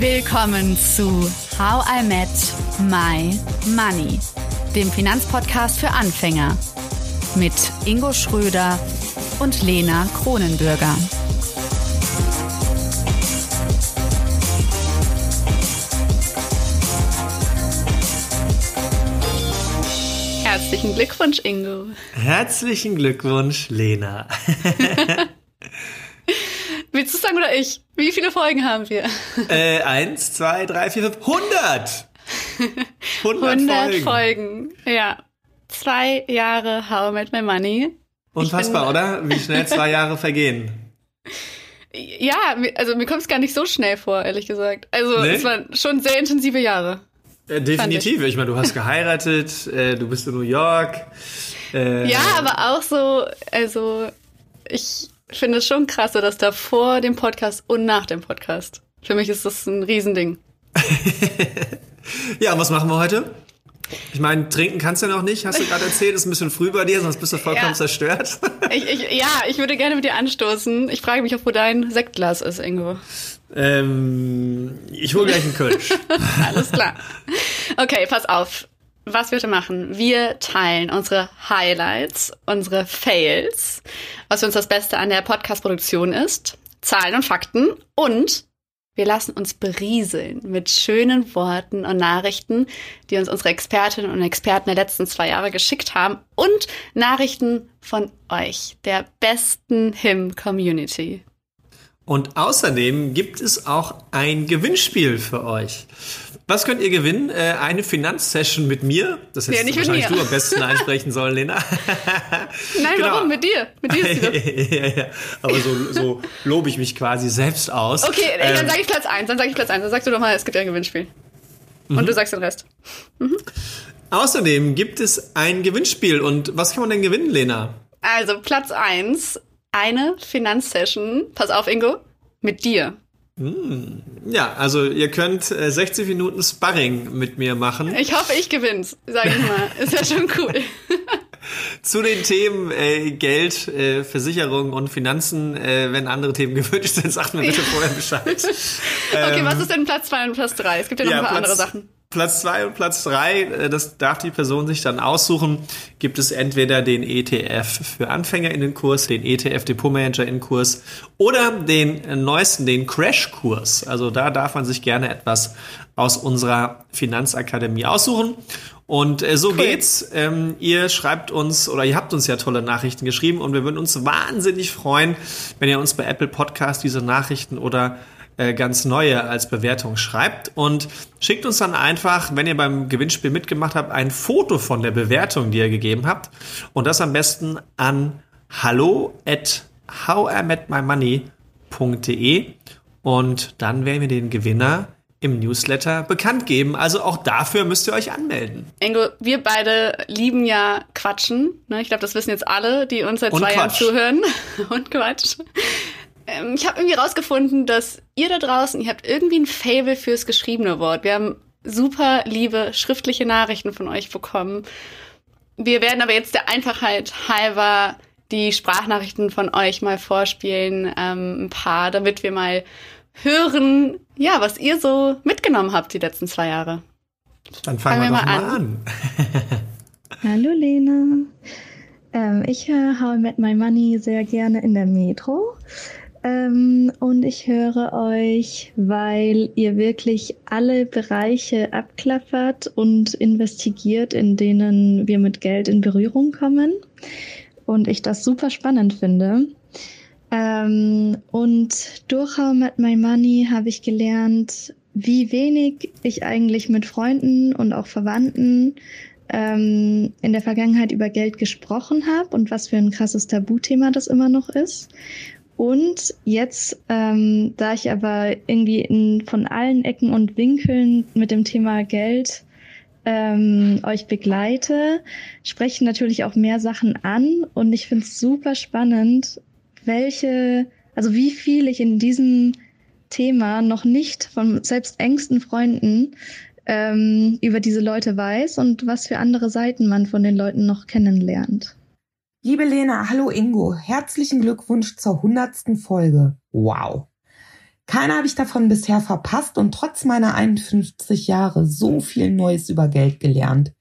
Willkommen zu How I Met My Money, dem Finanzpodcast für Anfänger mit Ingo Schröder und Lena Kronenbürger. Herzlichen Glückwunsch, Ingo. Herzlichen Glückwunsch, Lena. Oder ich? Wie viele Folgen haben wir? Äh, eins, zwei, drei, vier, fünf, hundert! 100, 100 Folgen. Folgen. Ja. Zwei Jahre How I Met My Money. Unfassbar, bin, oder? Wie schnell zwei Jahre vergehen. Ja, also mir kommt es gar nicht so schnell vor, ehrlich gesagt. Also nee? es waren schon sehr intensive Jahre. Äh, definitiv. Ich. ich meine, du hast geheiratet, äh, du bist in New York. Äh, ja, aber auch so, also ich finde es schon krass, dass da vor dem Podcast und nach dem Podcast. Für mich ist das ein Riesending. ja, und was machen wir heute? Ich meine, trinken kannst du ja noch nicht, hast du gerade erzählt, ist ein bisschen früh bei dir, sonst bist du vollkommen ja. zerstört. ich, ich, ja, ich würde gerne mit dir anstoßen. Ich frage mich auch, wo dein Sektglas ist, Ingo. Ähm, ich hole gleich einen Kölsch. Alles klar. Okay, pass auf was wir heute machen. Wir teilen unsere Highlights, unsere Fails, was für uns das Beste an der Podcast-Produktion ist, Zahlen und Fakten und wir lassen uns berieseln mit schönen Worten und Nachrichten, die uns unsere Expertinnen und Experten der letzten zwei Jahre geschickt haben und Nachrichten von euch, der besten HIM-Community. Und außerdem gibt es auch ein Gewinnspiel für euch. Was könnt ihr gewinnen? Äh, eine Finanzsession mit mir. Das hättest ja, wahrscheinlich du am besten einsprechen sollen, Lena. Nein, genau. warum? Mit dir. Mit dir ist die ja, ja. Aber so, so lobe ich mich quasi selbst aus. Okay, ähm, dann sage ich Platz 1. Dann sage ich Platz 1. Dann sagst du doch mal, es gibt ja ein Gewinnspiel. Und mhm. du sagst den Rest. Mhm. Außerdem gibt es ein Gewinnspiel. Und was kann man denn gewinnen, Lena? Also Platz 1, eine Finanzsession. Pass auf, Ingo. Mit dir. Hm. Ja, also ihr könnt 60 äh, Minuten Sparring mit mir machen. Ich hoffe, ich gewinn's, sag ich mal. Ist ja schon cool. Zu den Themen äh, Geld, äh, Versicherung und Finanzen, äh, wenn andere Themen gewünscht sind, sagt mir bitte vorher Bescheid. okay, ähm, was ist denn Platz 2 und Platz 3? Es gibt ja noch ja, ein paar Platz, andere Sachen. Platz zwei und Platz drei, äh, das darf die Person sich dann aussuchen. Gibt es entweder den ETF für Anfänger in den Kurs, den ETF Depot Manager in den Kurs oder den neuesten, den Crash-Kurs. Also da darf man sich gerne etwas aus unserer Finanzakademie aussuchen. Und äh, so cool. geht's. Ähm, ihr schreibt uns oder ihr habt uns ja tolle Nachrichten geschrieben und wir würden uns wahnsinnig freuen, wenn ihr uns bei Apple Podcast diese Nachrichten oder äh, ganz neue als Bewertung schreibt und schickt uns dann einfach, wenn ihr beim Gewinnspiel mitgemacht habt, ein Foto von der Bewertung, die ihr gegeben habt und das am besten an hallo at howimetmymoney.de und dann werden wir den Gewinner im Newsletter bekannt geben. Also auch dafür müsst ihr euch anmelden. Ingo, wir beide lieben ja Quatschen. Ne? Ich glaube, das wissen jetzt alle, die uns seit Und zwei Quatsch. Jahren zuhören. Und Quatsch. Ähm, ich habe irgendwie rausgefunden, dass ihr da draußen, ihr habt irgendwie ein Fable fürs geschriebene Wort. Wir haben super liebe schriftliche Nachrichten von euch bekommen. Wir werden aber jetzt der Einfachheit halber die Sprachnachrichten von euch mal vorspielen, ähm, ein paar, damit wir mal hören, ja, was ihr so mitgenommen habt die letzten zwei Jahre. Dann fangen, fangen wir, wir, mal an. an. Hallo Lena. Ähm, ich höre How I Met My Money sehr gerne in der Metro. Ähm, und ich höre euch, weil ihr wirklich alle Bereiche abklappert und investigiert, in denen wir mit Geld in Berührung kommen. Und ich das super spannend finde. Ähm, und durch How Met My Money habe ich gelernt, wie wenig ich eigentlich mit Freunden und auch Verwandten ähm, in der Vergangenheit über Geld gesprochen habe und was für ein krasses Tabuthema das immer noch ist. Und jetzt, ähm, da ich aber irgendwie in, von allen Ecken und Winkeln mit dem Thema Geld ähm, euch begleite, spreche natürlich auch mehr Sachen an und ich finde es super spannend, welche, also wie viel ich in diesem Thema noch nicht von selbst engsten Freunden ähm, über diese Leute weiß und was für andere Seiten man von den Leuten noch kennenlernt. Liebe Lena, hallo Ingo, herzlichen Glückwunsch zur hundertsten Folge. Wow. Keiner habe ich davon bisher verpasst und trotz meiner 51 Jahre so viel Neues über Geld gelernt.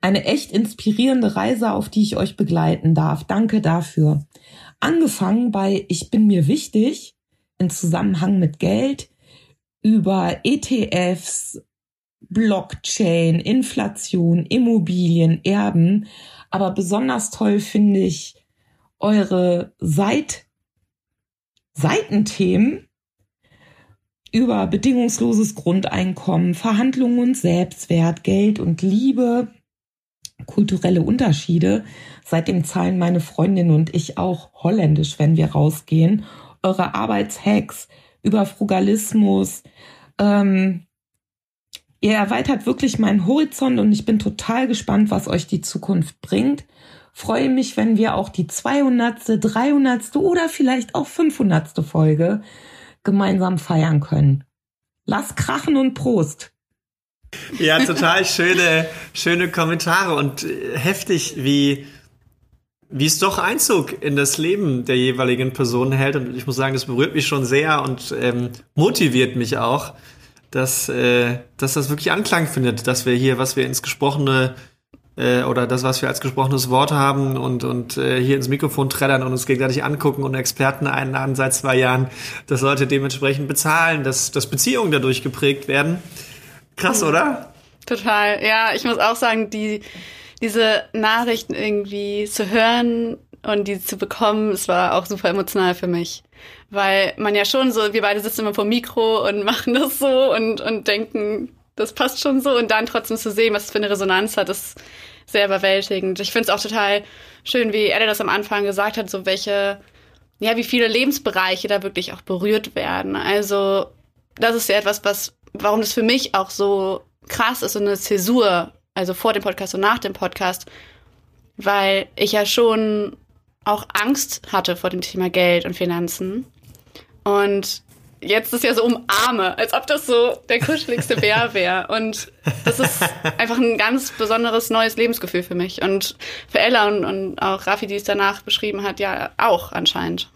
Eine echt inspirierende Reise, auf die ich euch begleiten darf. Danke dafür. Angefangen bei Ich bin mir wichtig in Zusammenhang mit Geld, über ETFs, Blockchain, Inflation, Immobilien, Erben. Aber besonders toll finde ich eure Seit Seitenthemen über bedingungsloses Grundeinkommen, Verhandlungen und Selbstwert, Geld und Liebe, kulturelle Unterschiede. Seitdem zahlen meine Freundin und ich auch holländisch, wenn wir rausgehen. Eure Arbeitshacks über Frugalismus. Ähm, ihr erweitert wirklich meinen Horizont und ich bin total gespannt, was euch die Zukunft bringt. Freue mich, wenn wir auch die 200., 300. oder vielleicht auch 500. Folge gemeinsam feiern können. Lass krachen und Prost! Ja, total schöne, schöne Kommentare und äh, heftig, wie, wie es doch Einzug in das Leben der jeweiligen Person hält. Und ich muss sagen, das berührt mich schon sehr und ähm, motiviert mich auch, dass, äh, dass das wirklich Anklang findet, dass wir hier, was wir ins Gesprochene äh, oder das, was wir als gesprochenes Wort haben und, und äh, hier ins Mikrofon trällern und uns gegenseitig angucken und Experten einladen seit zwei Jahren, dass Leute dementsprechend bezahlen, dass, dass Beziehungen dadurch geprägt werden. Krass, oder? Total. Ja, ich muss auch sagen, die, diese Nachrichten irgendwie zu hören und die zu bekommen, es war auch super emotional für mich. Weil man ja schon so, wir beide sitzen immer vor Mikro und machen das so und, und denken, das passt schon so und dann trotzdem zu sehen, was es für eine Resonanz hat, ist sehr überwältigend. Ich finde es auch total schön, wie er das am Anfang gesagt hat, so welche, ja, wie viele Lebensbereiche da wirklich auch berührt werden. Also, das ist ja etwas, was warum das für mich auch so krass ist, so eine Zäsur, also vor dem Podcast und nach dem Podcast, weil ich ja schon auch Angst hatte vor dem Thema Geld und Finanzen. Und jetzt ist ja so umarme, als ob das so der kuscheligste Bär wäre. Und das ist einfach ein ganz besonderes neues Lebensgefühl für mich. Und für Ella und, und auch Raffi, die es danach beschrieben hat, ja auch anscheinend.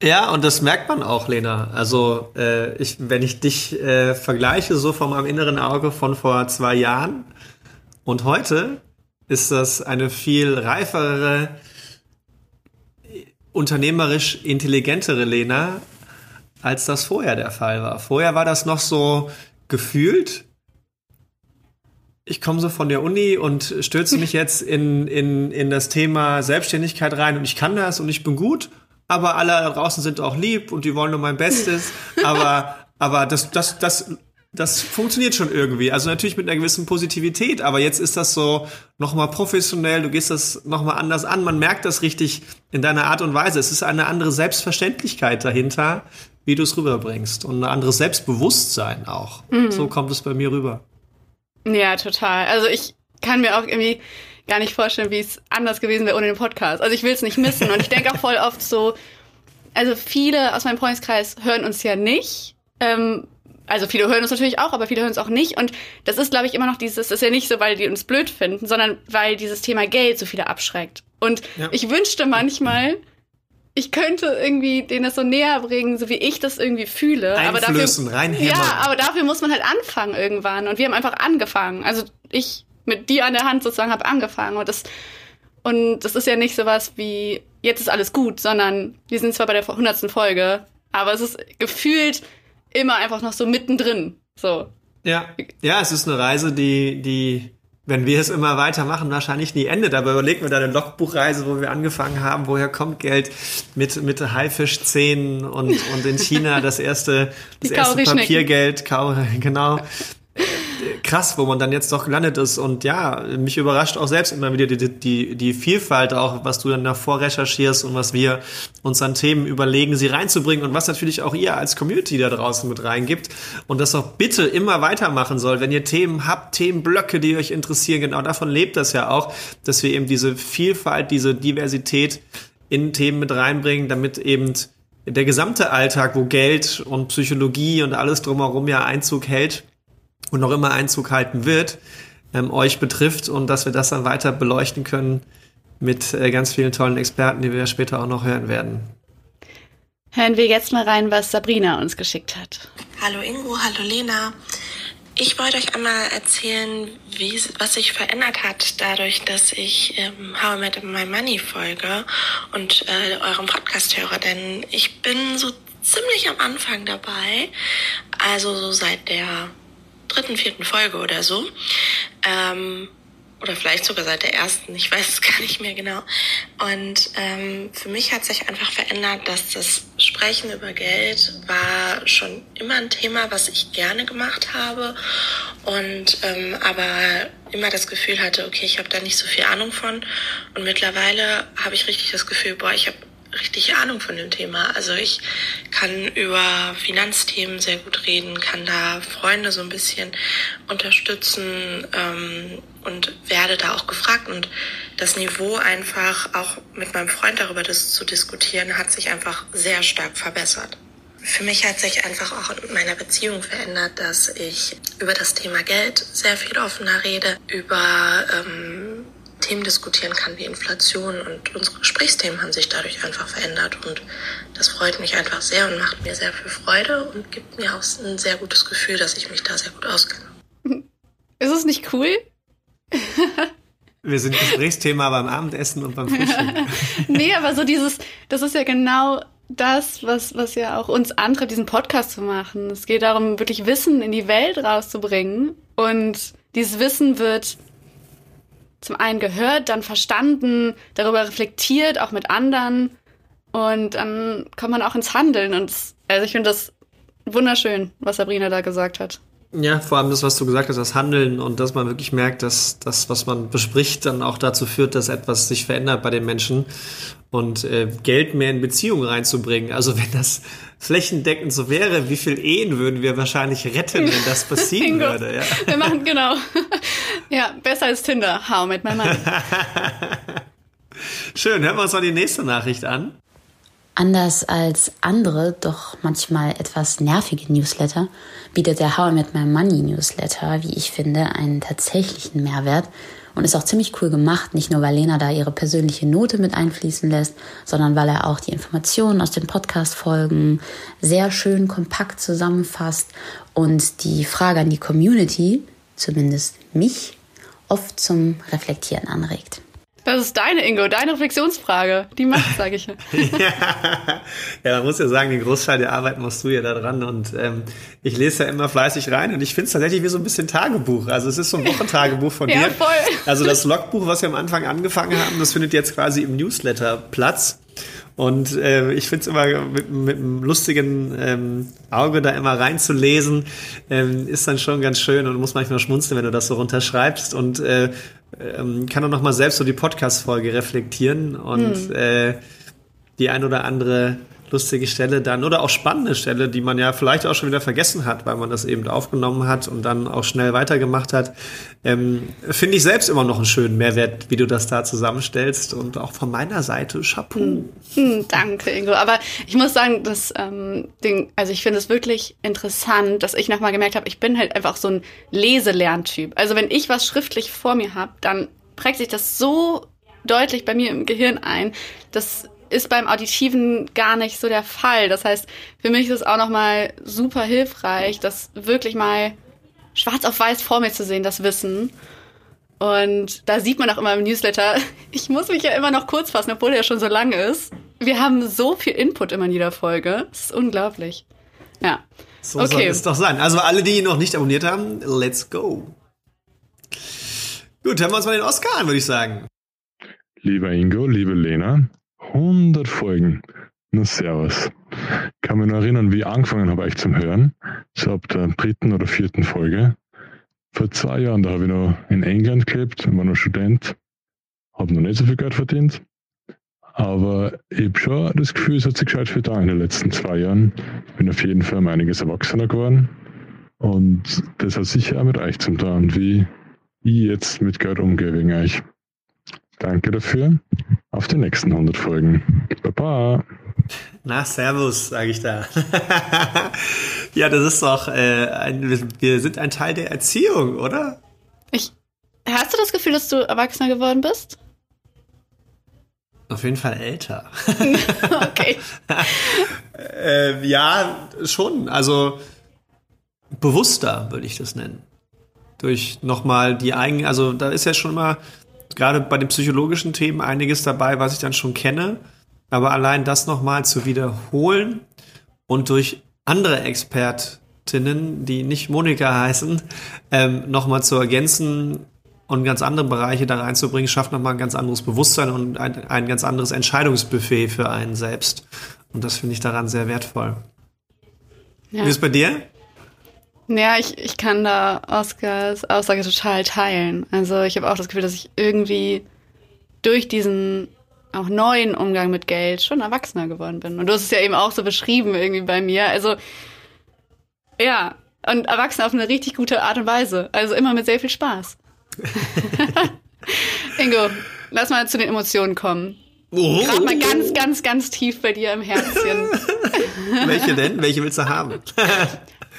Ja, und das merkt man auch, Lena. Also, äh, ich, wenn ich dich äh, vergleiche, so von meinem inneren Auge von vor zwei Jahren und heute, ist das eine viel reifere, unternehmerisch intelligentere Lena, als das vorher der Fall war. Vorher war das noch so gefühlt. Ich komme so von der Uni und stürze mich jetzt in, in, in das Thema Selbstständigkeit rein und ich kann das und ich bin gut aber alle da draußen sind auch lieb und die wollen nur mein Bestes. aber, aber das, das, das, das funktioniert schon irgendwie. Also natürlich mit einer gewissen Positivität, aber jetzt ist das so nochmal professionell, du gehst das nochmal anders an. Man merkt das richtig in deiner Art und Weise. Es ist eine andere Selbstverständlichkeit dahinter, wie du es rüberbringst. Und ein anderes Selbstbewusstsein auch. Mhm. So kommt es bei mir rüber. Ja, total. Also ich kann mir auch irgendwie gar nicht vorstellen, wie es anders gewesen wäre ohne den Podcast. Also ich will es nicht missen. Und ich denke auch voll oft so, also viele aus meinem Freundeskreis hören uns ja nicht. Ähm, also viele hören uns natürlich auch, aber viele hören es auch nicht. Und das ist, glaube ich, immer noch dieses, das ist ja nicht so, weil die uns blöd finden, sondern weil dieses Thema Geld so viele abschreckt. Und ja. ich wünschte manchmal, ich könnte irgendwie denen das so näher bringen, so wie ich das irgendwie fühle. Einflößen, aber dafür, ja, aber dafür muss man halt anfangen irgendwann. Und wir haben einfach angefangen. Also ich mit dir an der Hand sozusagen habe angefangen. Und das, und das ist ja nicht sowas wie, jetzt ist alles gut, sondern wir sind zwar bei der hundertsten Folge, aber es ist gefühlt immer einfach noch so mittendrin. So. Ja, ja, es ist eine Reise, die, die, wenn wir es immer weitermachen, wahrscheinlich nie endet. Aber überlegen wir da eine Logbuchreise, wo wir angefangen haben, woher kommt Geld mit, mit Haifischzähnen und, und in China das erste, das erste Papiergeld, genau krass, wo man dann jetzt doch gelandet ist. Und ja, mich überrascht auch selbst immer wieder die, die, die Vielfalt auch, was du dann davor recherchierst und was wir uns an Themen überlegen, sie reinzubringen und was natürlich auch ihr als Community da draußen mit reingibt. Und das auch bitte immer weitermachen soll. Wenn ihr Themen habt, Themenblöcke, die euch interessieren, genau davon lebt das ja auch, dass wir eben diese Vielfalt, diese Diversität in Themen mit reinbringen, damit eben der gesamte Alltag, wo Geld und Psychologie und alles drumherum ja Einzug hält, und noch immer Einzug halten wird, ähm, euch betrifft und dass wir das dann weiter beleuchten können mit äh, ganz vielen tollen Experten, die wir später auch noch hören werden. Hören wir jetzt mal rein, was Sabrina uns geschickt hat. Hallo Ingo, hallo Lena. Ich wollte euch einmal erzählen, wie, was sich verändert hat dadurch, dass ich ähm, How I Met My Money folge und äh, eurem Podcast höre. Denn ich bin so ziemlich am Anfang dabei, also so seit der dritten, vierten Folge oder so. Ähm, oder vielleicht sogar seit der ersten, ich weiß es gar nicht mehr genau. Und ähm, für mich hat sich einfach verändert, dass das Sprechen über Geld war schon immer ein Thema, was ich gerne gemacht habe und ähm, aber immer das Gefühl hatte, okay, ich habe da nicht so viel Ahnung von. Und mittlerweile habe ich richtig das Gefühl, boah, ich habe richtig Ahnung von dem Thema. Also ich kann über Finanzthemen sehr gut reden, kann da Freunde so ein bisschen unterstützen ähm, und werde da auch gefragt. Und das Niveau einfach auch mit meinem Freund darüber das zu diskutieren, hat sich einfach sehr stark verbessert. Für mich hat sich einfach auch in meiner Beziehung verändert, dass ich über das Thema Geld sehr viel offener rede, über ähm, Themen diskutieren kann wie Inflation und unsere Gesprächsthemen haben sich dadurch einfach verändert und das freut mich einfach sehr und macht mir sehr viel Freude und gibt mir auch ein sehr gutes Gefühl, dass ich mich da sehr gut auskenne. Ist es nicht cool? Wir sind Gesprächsthema beim Abendessen und beim Frühstück. nee, aber so dieses, das ist ja genau das, was, was ja auch uns antreibt, diesen Podcast zu machen. Es geht darum, wirklich Wissen in die Welt rauszubringen. Und dieses Wissen wird zum einen gehört, dann verstanden, darüber reflektiert, auch mit anderen. Und dann kommt man auch ins Handeln. Und also ich finde das wunderschön, was Sabrina da gesagt hat. Ja, vor allem das, was du gesagt hast, das Handeln und dass man wirklich merkt, dass das, was man bespricht, dann auch dazu führt, dass etwas sich verändert bei den Menschen und äh, Geld mehr in Beziehungen reinzubringen. Also wenn das flächendeckend so wäre, wie viel Ehen würden wir wahrscheinlich retten, wenn das passieren würde? Ja. Wir machen genau. ja, besser als Tinder. How mit meinem Mann. Schön, hören wir uns mal die nächste Nachricht an. Anders als andere, doch manchmal etwas nervige Newsletter, bietet der How I Met My Money Newsletter, wie ich finde, einen tatsächlichen Mehrwert und ist auch ziemlich cool gemacht, nicht nur weil Lena da ihre persönliche Note mit einfließen lässt, sondern weil er auch die Informationen aus den Podcast-Folgen sehr schön kompakt zusammenfasst und die Frage an die Community, zumindest mich, oft zum Reflektieren anregt. Das ist deine, Ingo, deine Reflexionsfrage. Die macht, sage ich. ja. ja, man muss ja sagen, den Großteil der Arbeit machst du ja da dran und ähm, ich lese ja immer fleißig rein und ich finde es tatsächlich wie so ein bisschen Tagebuch. Also es ist so ein Wochentagebuch von ja, dir. Voll. Also das Logbuch, was wir am Anfang angefangen haben, das findet jetzt quasi im Newsletter Platz. Und äh, ich finde es immer mit, mit einem lustigen ähm, Auge da immer reinzulesen, ähm, ist dann schon ganz schön und muss manchmal schmunzeln, wenn du das so runterschreibst. Und äh, ähm, kann auch noch mal selbst so die Podcast-Folge reflektieren und hm. äh, die ein oder andere lustige Stelle dann oder auch spannende Stelle, die man ja vielleicht auch schon wieder vergessen hat, weil man das eben aufgenommen hat und dann auch schnell weitergemacht hat, ähm, finde ich selbst immer noch einen schönen Mehrwert, wie du das da zusammenstellst und auch von meiner Seite Chapeau. Hm, hm, danke, Ingo. Aber ich muss sagen, dass ähm, den, also ich finde es wirklich interessant, dass ich nochmal gemerkt habe, ich bin halt einfach so ein Leselerntyp. Also wenn ich was schriftlich vor mir habe, dann prägt sich das so deutlich bei mir im Gehirn ein, dass ist beim Auditiven gar nicht so der Fall. Das heißt, für mich ist es auch nochmal super hilfreich, das wirklich mal schwarz auf weiß vor mir zu sehen, das Wissen. Und da sieht man auch immer im Newsletter, ich muss mich ja immer noch kurz fassen, obwohl er schon so lang ist. Wir haben so viel Input immer in jeder Folge. Das ist unglaublich. Ja. So okay. soll es doch sein. Also alle, die ihn noch nicht abonniert haben, let's go. Gut, hören wir uns mal den Oscar an, würde ich sagen. Lieber Ingo, liebe Lena, 100 Folgen. Na, servus. Kann mich noch erinnern, wie ich angefangen habe, euch zum Hören. So ab der dritten oder vierten Folge. Vor zwei Jahren, da habe ich noch in England gelebt, war noch Student. Habe noch nicht so viel Geld verdient. Aber ich habe schon das Gefühl, es hat sich gescheit da in den letzten zwei Jahren. Bin auf jeden Fall einiges erwachsener geworden. Und das hat sicher auch mit euch zum tun, wie ich jetzt mit Geld umgehe wegen euch. Danke dafür. Auf die nächsten 100 Folgen. Baba. Na, Servus, sage ich da. ja, das ist doch, äh, ein, wir sind ein Teil der Erziehung, oder? Ich, hast du das Gefühl, dass du erwachsener geworden bist? Auf jeden Fall älter. okay. äh, ja, schon. Also bewusster würde ich das nennen. Durch nochmal die eigenen, also da ist ja schon immer, gerade bei den psychologischen Themen, einiges dabei, was ich dann schon kenne. Aber allein das nochmal zu wiederholen und durch andere Expertinnen, die nicht Monika heißen, ähm, nochmal zu ergänzen, und ganz andere Bereiche da reinzubringen, schafft nochmal ein ganz anderes Bewusstsein und ein, ein ganz anderes Entscheidungsbuffet für einen selbst. Und das finde ich daran sehr wertvoll. Ja. Wie ist es bei dir? Ja, ich, ich kann da Oscars Aussage total teilen. Also ich habe auch das Gefühl, dass ich irgendwie durch diesen auch neuen Umgang mit Geld schon erwachsener geworden bin. Und du hast es ja eben auch so beschrieben irgendwie bei mir. Also ja, und erwachsen auf eine richtig gute Art und Weise. Also immer mit sehr viel Spaß. Ingo, lass mal zu den Emotionen kommen. Oh. Gerade mal ganz, ganz, ganz tief bei dir im Herzchen. Welche denn? Welche willst du haben?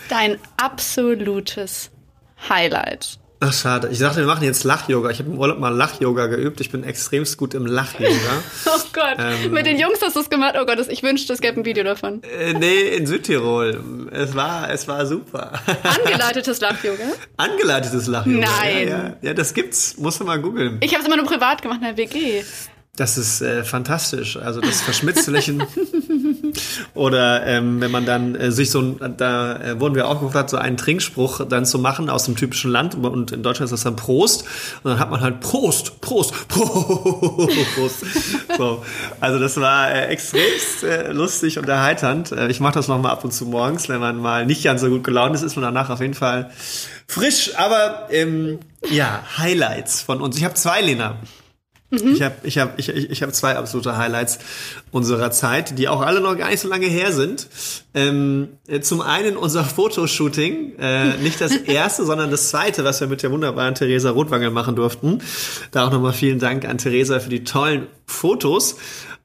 Dein absolutes Highlight. Ach, schade. Ich dachte, wir machen jetzt Lach-Yoga. Ich habe im Urlaub mal Lach-Yoga geübt. Ich bin extremst gut im Lach-Yoga. oh Gott. Ähm, Mit den Jungs hast du es gemacht. Oh Gott, ich wünschte, es gäbe ein Video davon. Äh, nee, in Südtirol. Es war, es war super. Angeleitetes Lach-Yoga? Angeleitetes Lach-Yoga. Nein. Ja, ja. ja, das gibt's. Musst du mal googeln. Ich habe es immer nur privat gemacht in der WG. Das ist äh, fantastisch. Also das Verschmitzlichen. Oder ähm, wenn man dann äh, sich so, da äh, wurden wir auch gefragt, so einen Trinkspruch dann zu machen aus dem typischen Land. Und in Deutschland ist das dann Prost. Und dann hat man halt Prost, Prost, Prost. so. Also das war äh, extremst äh, lustig und erheiternd. Äh, ich mache das nochmal ab und zu morgens, wenn man mal nicht ganz so gut gelaunt ist, ist man danach auf jeden Fall frisch. Aber ähm, ja, Highlights von uns. Ich habe zwei, Lena. Mhm. Ich habe ich hab, ich, ich hab zwei absolute Highlights unserer Zeit, die auch alle noch gar nicht so lange her sind. Ähm, zum einen unser Fotoshooting, äh, nicht das erste, sondern das zweite, was wir mit der wunderbaren Theresa Rotwangel machen durften. Da auch nochmal vielen Dank an Theresa für die tollen Fotos.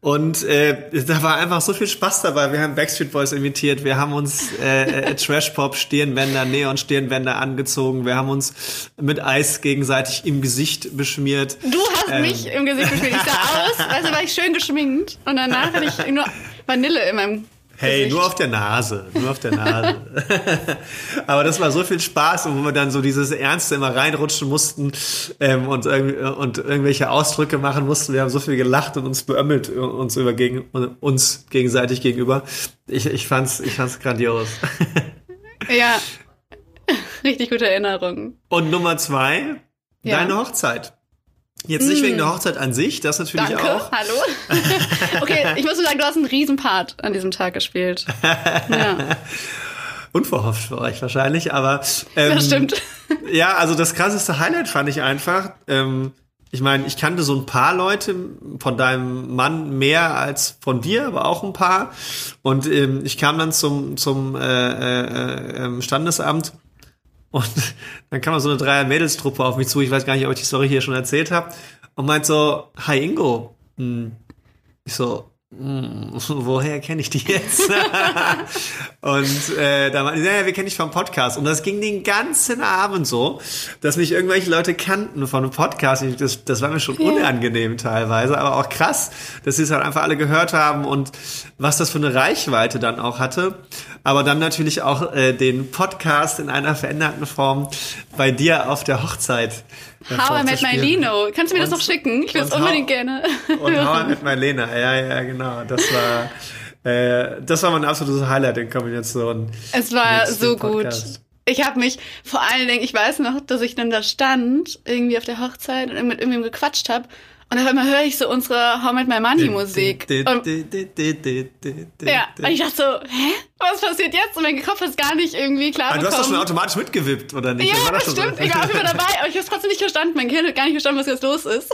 Und äh, da war einfach so viel Spaß dabei. Wir haben Backstreet Boys imitiert, wir haben uns äh, äh, Trash Pop Stirnbänder, Neon Stirnbänder angezogen, wir haben uns mit Eis gegenseitig im Gesicht beschmiert. Du hast ähm, mich im Gesicht beschmiert. Ich sah aus, also war ich schön geschminkt und danach hatte ich nur Vanille in meinem Hey, nur auf der Nase, nur auf der Nase. Aber das war so viel Spaß, wo wir dann so dieses Ernste immer reinrutschen mussten ähm, und, und irgendwelche Ausdrücke machen mussten. Wir haben so viel gelacht und uns beömmelt uns über gegen uns gegenseitig gegenüber. Ich, ich fand's, ich fand's grandios. ja, richtig gute Erinnerung. Und Nummer zwei, ja. deine Hochzeit. Jetzt nicht mm. wegen der Hochzeit an sich, das natürlich Danke. auch. Hallo. okay, ich muss nur sagen, du hast einen Riesenpart an diesem Tag gespielt. Ja. Unverhofft für euch wahrscheinlich, aber ähm, das stimmt. Ja, also das krasseste Highlight fand ich einfach. Ähm, ich meine, ich kannte so ein paar Leute von deinem Mann mehr als von dir, aber auch ein paar. Und ähm, ich kam dann zum zum äh, äh, äh, Standesamt und dann kam so eine Dreier-Mädelstruppe auf mich zu. Ich weiß gar nicht, ob ich die Story hier schon erzählt habe. Und meint so, hi Ingo. Hm. Ich so, woher kenne ich die jetzt? und äh, da meinte ja, wir kennen dich vom Podcast. Und das ging den ganzen Abend so, dass mich irgendwelche Leute kannten von einem Podcast. Das, das war mir schon unangenehm teilweise, aber auch krass, dass sie es halt einfach alle gehört haben und was das für eine Reichweite dann auch hatte. Aber dann natürlich auch äh, den Podcast in einer veränderten Form bei dir auf der Hochzeit How I Met My Lino. Kannst du mir und, das noch schicken? Ich will es unbedingt gerne. Und How I Met My Lena. Ja, ja, genau. Das war, äh, das war mein absolutes Highlight in Kombination. Es war so gut. Ich habe mich vor allen Dingen, ich weiß noch, dass ich dann da stand, irgendwie auf der Hochzeit und mit irgendwem gequatscht habe und auf einmal höre ich so unsere How Met My Money Musik. Und, ja, und ich dachte so, hä? Was passiert jetzt? Und mein Kopf ist gar nicht irgendwie klar aber Du hast das schon automatisch mitgewippt, oder nicht? Ja, das stimmt. So? Ich war auch immer dabei, aber ich habe trotzdem nicht verstanden. Mein Kind hat gar nicht verstanden, was jetzt los ist.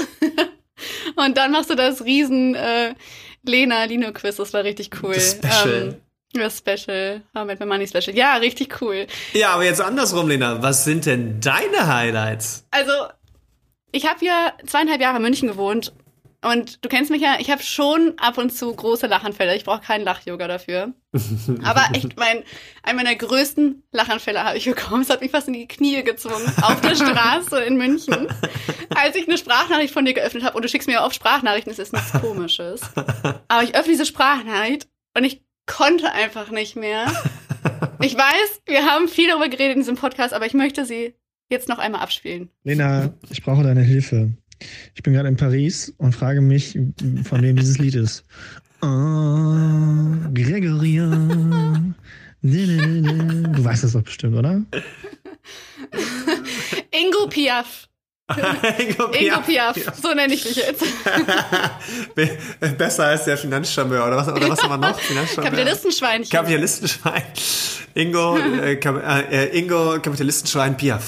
und dann machst du das riesen äh, Lena Lino Quiz. Das war richtig cool. Das Special. Ähm, das Special. How Met My Money Special. Ja, richtig cool. Ja, aber jetzt andersrum, Lena. Was sind denn deine Highlights? Also, ich habe ja zweieinhalb Jahre in München gewohnt Und du kennst mich ja, ich habe schon ab und zu große Lachanfälle. Ich brauche keinen Lach-Yoga dafür. Aber echt, mein, einen meiner größten Lachanfälle habe ich bekommen. Es hat mich fast in die Knie gezwungen. Auf der Straße in München. Als ich eine Sprachnachricht von dir geöffnet habe. Und du schickst mir oft Sprachnachrichten, es ist nichts Komisches. Aber ich öffne diese Sprachnachricht und ich konnte einfach nicht mehr. Ich weiß, wir haben viel darüber geredet in diesem Podcast, aber ich möchte sie jetzt noch einmal abspielen. Lena, ich brauche deine Hilfe. Ich bin gerade in Paris und frage mich, von wem dieses Lied ist. Oh, Gregoria. Du weißt das doch bestimmt, oder? Ingo Piaf. Ingo Piaf. Ingo Piaf. So nenne ich dich jetzt. Besser als der Finanzcharmeur, oder was, oder was haben wir noch? Kapitalistenschweinchen. Kapitalistenschwein. Ingo, äh, Kap äh, Ingo, Kapitalistenschwein Piaf.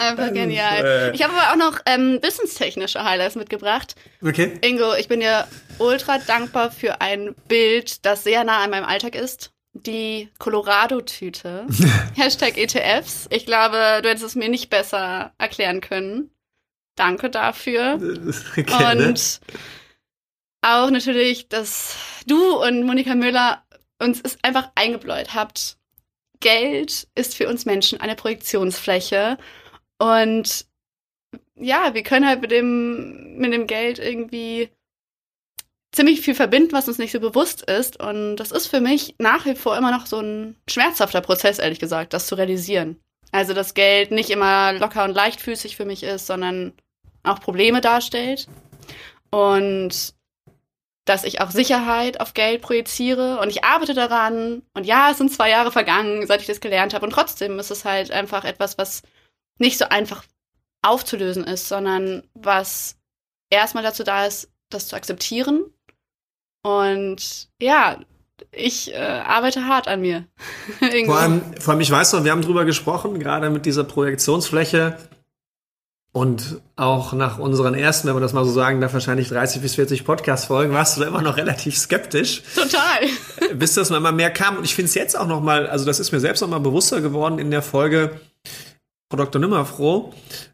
Einfach genial. Äh, ich habe aber auch noch ähm, wissenstechnische Highlights mitgebracht. Okay. Ingo, ich bin dir ultra dankbar für ein Bild, das sehr nah an meinem Alltag ist. Die Colorado-Tüte. Hashtag ETFs. Ich glaube, du hättest es mir nicht besser erklären können. Danke dafür. Gerne. Und auch natürlich, dass du und Monika Müller uns es einfach eingebläut habt. Geld ist für uns Menschen eine Projektionsfläche und ja, wir können halt mit dem, mit dem Geld irgendwie ziemlich viel verbinden, was uns nicht so bewusst ist. Und das ist für mich nach wie vor immer noch so ein schmerzhafter Prozess, ehrlich gesagt, das zu realisieren. Also, dass Geld nicht immer locker und leichtfüßig für mich ist, sondern auch Probleme darstellt. Und dass ich auch Sicherheit auf Geld projiziere und ich arbeite daran. Und ja, es sind zwei Jahre vergangen, seit ich das gelernt habe. Und trotzdem ist es halt einfach etwas, was nicht so einfach aufzulösen ist, sondern was erstmal dazu da ist, das zu akzeptieren. Und ja, ich äh, arbeite hart an mir. vor, allem, vor allem, ich weiß noch, wir haben drüber gesprochen, gerade mit dieser Projektionsfläche. Und auch nach unseren ersten, wenn man das mal so sagen darf, wahrscheinlich 30 bis 40 Podcast-Folgen, warst du da immer noch relativ skeptisch. Total. Bis das mal immer mehr kam. Und ich finde es jetzt auch noch mal, also das ist mir selbst noch mal bewusster geworden in der Folge, Frau Dr. Nimmerfroh, äh,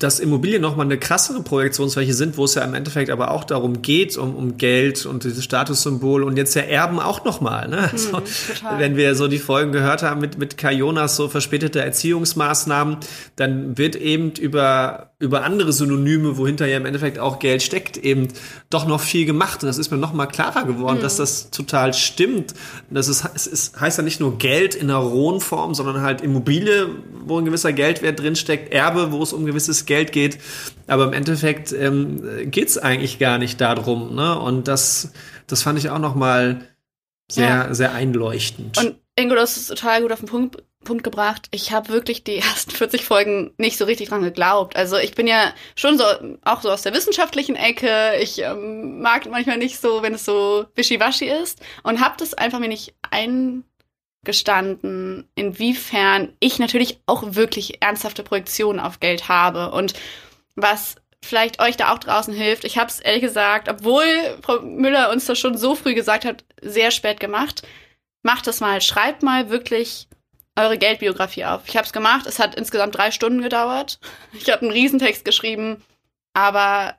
dass Immobilien nochmal eine krassere Projektionsfläche sind, wo es ja im Endeffekt aber auch darum geht, um, um Geld und dieses Statussymbol und jetzt ja Erben auch nochmal. Ne? Also, hm, wenn wir so die Folgen gehört haben mit, mit Kajonas so verspätete Erziehungsmaßnahmen, dann wird eben über, über andere Synonyme, wohinter ja im Endeffekt auch Geld steckt, eben doch noch viel gemacht. Und das ist mir nochmal klarer geworden, hm. dass das total stimmt. Das ist, es ist, heißt ja nicht nur Geld in einer rohen Form, sondern halt Immobilie, wo ein gewisser Geldwert drinsteckt, Erbe, wo es um gewisses Geld geht. Aber im Endeffekt ähm, geht es eigentlich gar nicht darum. Ne? Und das, das fand ich auch noch mal sehr, ja. sehr einleuchtend. Und Ingo, das ist total gut auf den Punkt, Punkt gebracht. Ich habe wirklich die ersten 40 Folgen nicht so richtig dran geglaubt. Also ich bin ja schon so auch so aus der wissenschaftlichen Ecke. Ich ähm, mag manchmal nicht so, wenn es so wischiwaschi ist und habe das einfach mir nicht ein gestanden, inwiefern ich natürlich auch wirklich ernsthafte Projektionen auf Geld habe und was vielleicht euch da auch draußen hilft. Ich habe es ehrlich gesagt, obwohl Frau Müller uns das schon so früh gesagt hat, sehr spät gemacht. Macht das mal, schreibt mal wirklich eure Geldbiografie auf. Ich habe es gemacht, es hat insgesamt drei Stunden gedauert. Ich habe einen Riesentext geschrieben, aber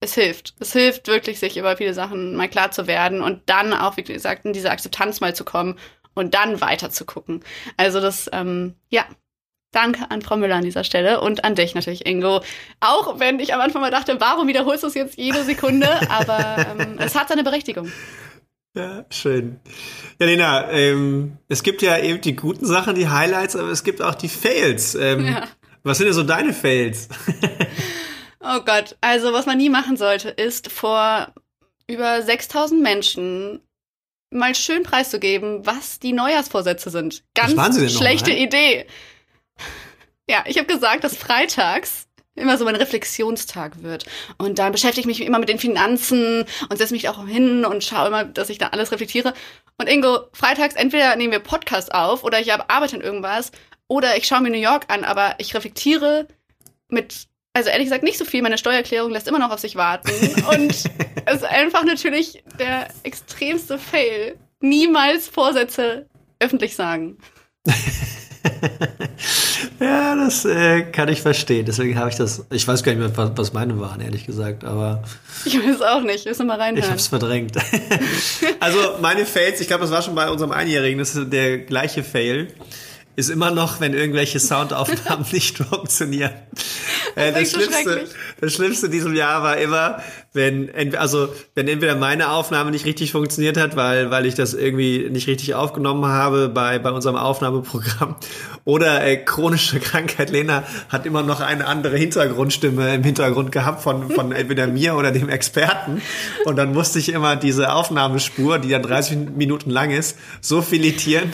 es hilft. Es hilft wirklich, sich über viele Sachen mal klar zu werden und dann auch, wie gesagt, in diese Akzeptanz mal zu kommen und dann weiter zu gucken. Also das, ähm, ja, Danke an Frau Müller an dieser Stelle und an dich natürlich, Ingo. Auch wenn ich am Anfang mal dachte, warum wiederholst du es jetzt jede Sekunde? Aber ähm, es hat seine Berechtigung. Ja, schön. Ja, Lena, ähm, es gibt ja eben die guten Sachen, die Highlights, aber es gibt auch die Fails. Ähm, ja. Was sind denn so deine Fails? oh Gott, also was man nie machen sollte, ist vor über 6000 Menschen mal schön preiszugeben, was die Neujahrsvorsätze sind. Ganz schlechte noch, Idee. Ja, ich habe gesagt, dass freitags immer so mein Reflexionstag wird. Und dann beschäftige ich mich immer mit den Finanzen und setze mich auch hin und schaue immer, dass ich da alles reflektiere. Und Ingo, freitags entweder nehmen wir Podcast auf oder ich arbeite an irgendwas oder ich schaue mir New York an, aber ich reflektiere mit also ehrlich gesagt nicht so viel. Meine Steuererklärung lässt immer noch auf sich warten. Und es ist einfach natürlich der extremste Fail. Niemals Vorsätze öffentlich sagen. Ja, das äh, kann ich verstehen. Deswegen habe ich das. Ich weiß gar nicht mehr, was, was meine waren, ehrlich gesagt. Aber ich weiß auch nicht. Müssen mal reinhören. Ich habe es verdrängt. also meine Fails. Ich glaube, das war schon bei unserem Einjährigen. Das ist der gleiche Fail ist immer noch, wenn irgendwelche Soundaufnahmen nicht funktionieren. Äh, das, das, Schlimmste, das Schlimmste in diesem Jahr war immer, wenn, also, wenn entweder meine Aufnahme nicht richtig funktioniert hat, weil, weil ich das irgendwie nicht richtig aufgenommen habe bei, bei unserem Aufnahmeprogramm oder äh, chronische Krankheit. Lena hat immer noch eine andere Hintergrundstimme im Hintergrund gehabt von, von entweder mir oder dem Experten. Und dann musste ich immer diese Aufnahmespur, die dann 30 Minuten lang ist, so filetieren,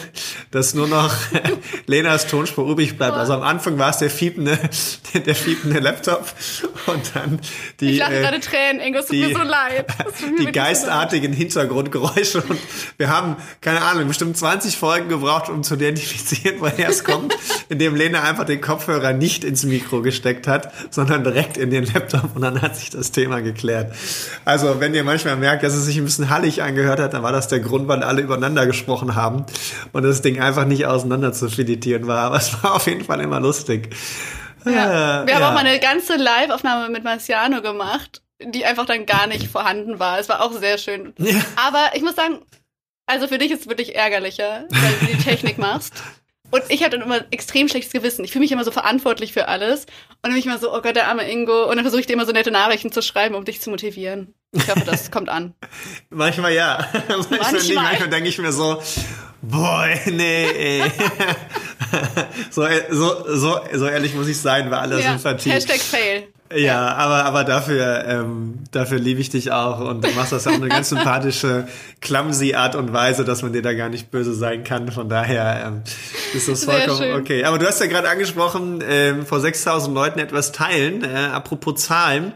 dass nur noch Lenas Tonspur übrig bleibt. Also am Anfang war es der fiepende, der fiepende Laptop und dann die. Ich lache äh, gerade Tränen, Ingo, es tut mir so leid. Die geistartigen Hintergrundgeräusche und wir haben, keine Ahnung, bestimmt 20 Folgen gebraucht, um zu identifizieren, woher es kommt, indem Lena einfach den Kopfhörer nicht ins Mikro gesteckt hat, sondern direkt in den Laptop und dann hat sich das Thema geklärt. Also, wenn ihr manchmal merkt, dass es sich ein bisschen hallig angehört hat, dann war das der Grund, weil alle übereinander gesprochen haben und das Ding einfach nicht auseinander zu filetieren war. Aber es war auf jeden Fall immer lustig. Ja. Wir haben auch mal eine ganze Live-Aufnahme mit Marciano gemacht, die einfach dann gar nicht vorhanden war. Es war auch sehr schön. Ja. Aber ich muss sagen, also für dich ist es wirklich ärgerlicher, weil du die Technik machst. Und ich habe dann immer extrem schlechtes Gewissen. Ich fühle mich immer so verantwortlich für alles. Und dann bin ich immer so, oh Gott, der arme Ingo. Und dann versuche ich dir immer so nette Nachrichten zu schreiben, um dich zu motivieren. Ich hoffe, das kommt an. Manchmal ja. Manchmal, manchmal. manchmal denke ich mir so, boah, nee, ey. so, so, so, so ehrlich muss ich sein, bei aller ja. Sympathie. Hashtag Fail. Ja, aber, aber dafür, ähm, dafür liebe ich dich auch und du machst das auf eine ganz sympathische, clumsy Art und Weise, dass man dir da gar nicht böse sein kann. Von daher ähm, ist das vollkommen okay. Aber du hast ja gerade angesprochen, ähm, vor 6000 Leuten etwas teilen. Äh, apropos Zahlen.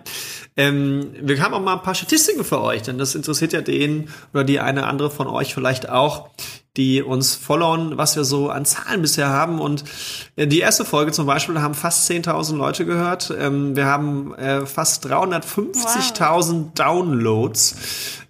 Ähm, wir haben auch mal ein paar Statistiken für euch, denn das interessiert ja den oder die eine andere von euch vielleicht auch die uns followen, was wir so an Zahlen bisher haben. Und äh, die erste Folge zum Beispiel haben fast 10.000 Leute gehört. Ähm, wir haben äh, fast 350.000 wow. Downloads.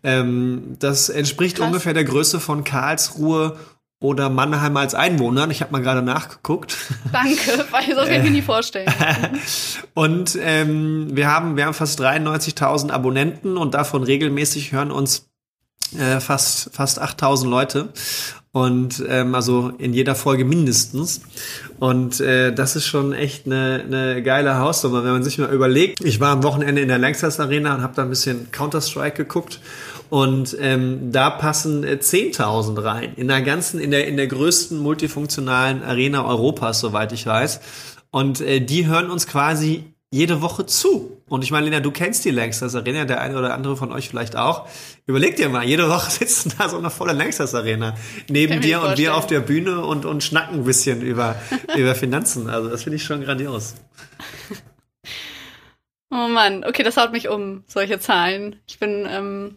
Ähm, das entspricht Krass. ungefähr der Größe von Karlsruhe oder Mannheim als Einwohner. Ich habe mal gerade nachgeguckt. Danke, weil das kann ich mir nie vorstellen. und ähm, wir haben wir haben fast 93.000 Abonnenten und davon regelmäßig hören uns äh, fast fast 8000 Leute und ähm, also in jeder Folge mindestens. Und äh, das ist schon echt eine, eine geile Hausnummer, wenn man sich mal überlegt. Ich war am Wochenende in der Lanxess Arena und habe da ein bisschen Counter Strike geguckt. Und ähm, da passen äh, 10.000 rein. In der ganzen, in der, in der größten multifunktionalen Arena Europas, soweit ich weiß. Und äh, die hören uns quasi jede Woche zu. Und ich meine, Lena, du kennst die Langstas Arena, der eine oder andere von euch vielleicht auch. Überleg dir mal, jede Woche sitzen da so eine volle Langstas Arena neben dir und wir auf der Bühne und, und schnacken ein bisschen über, über Finanzen. Also das finde ich schon grandios. Oh Mann, okay, das haut mich um, solche Zahlen. Ich bin, ähm,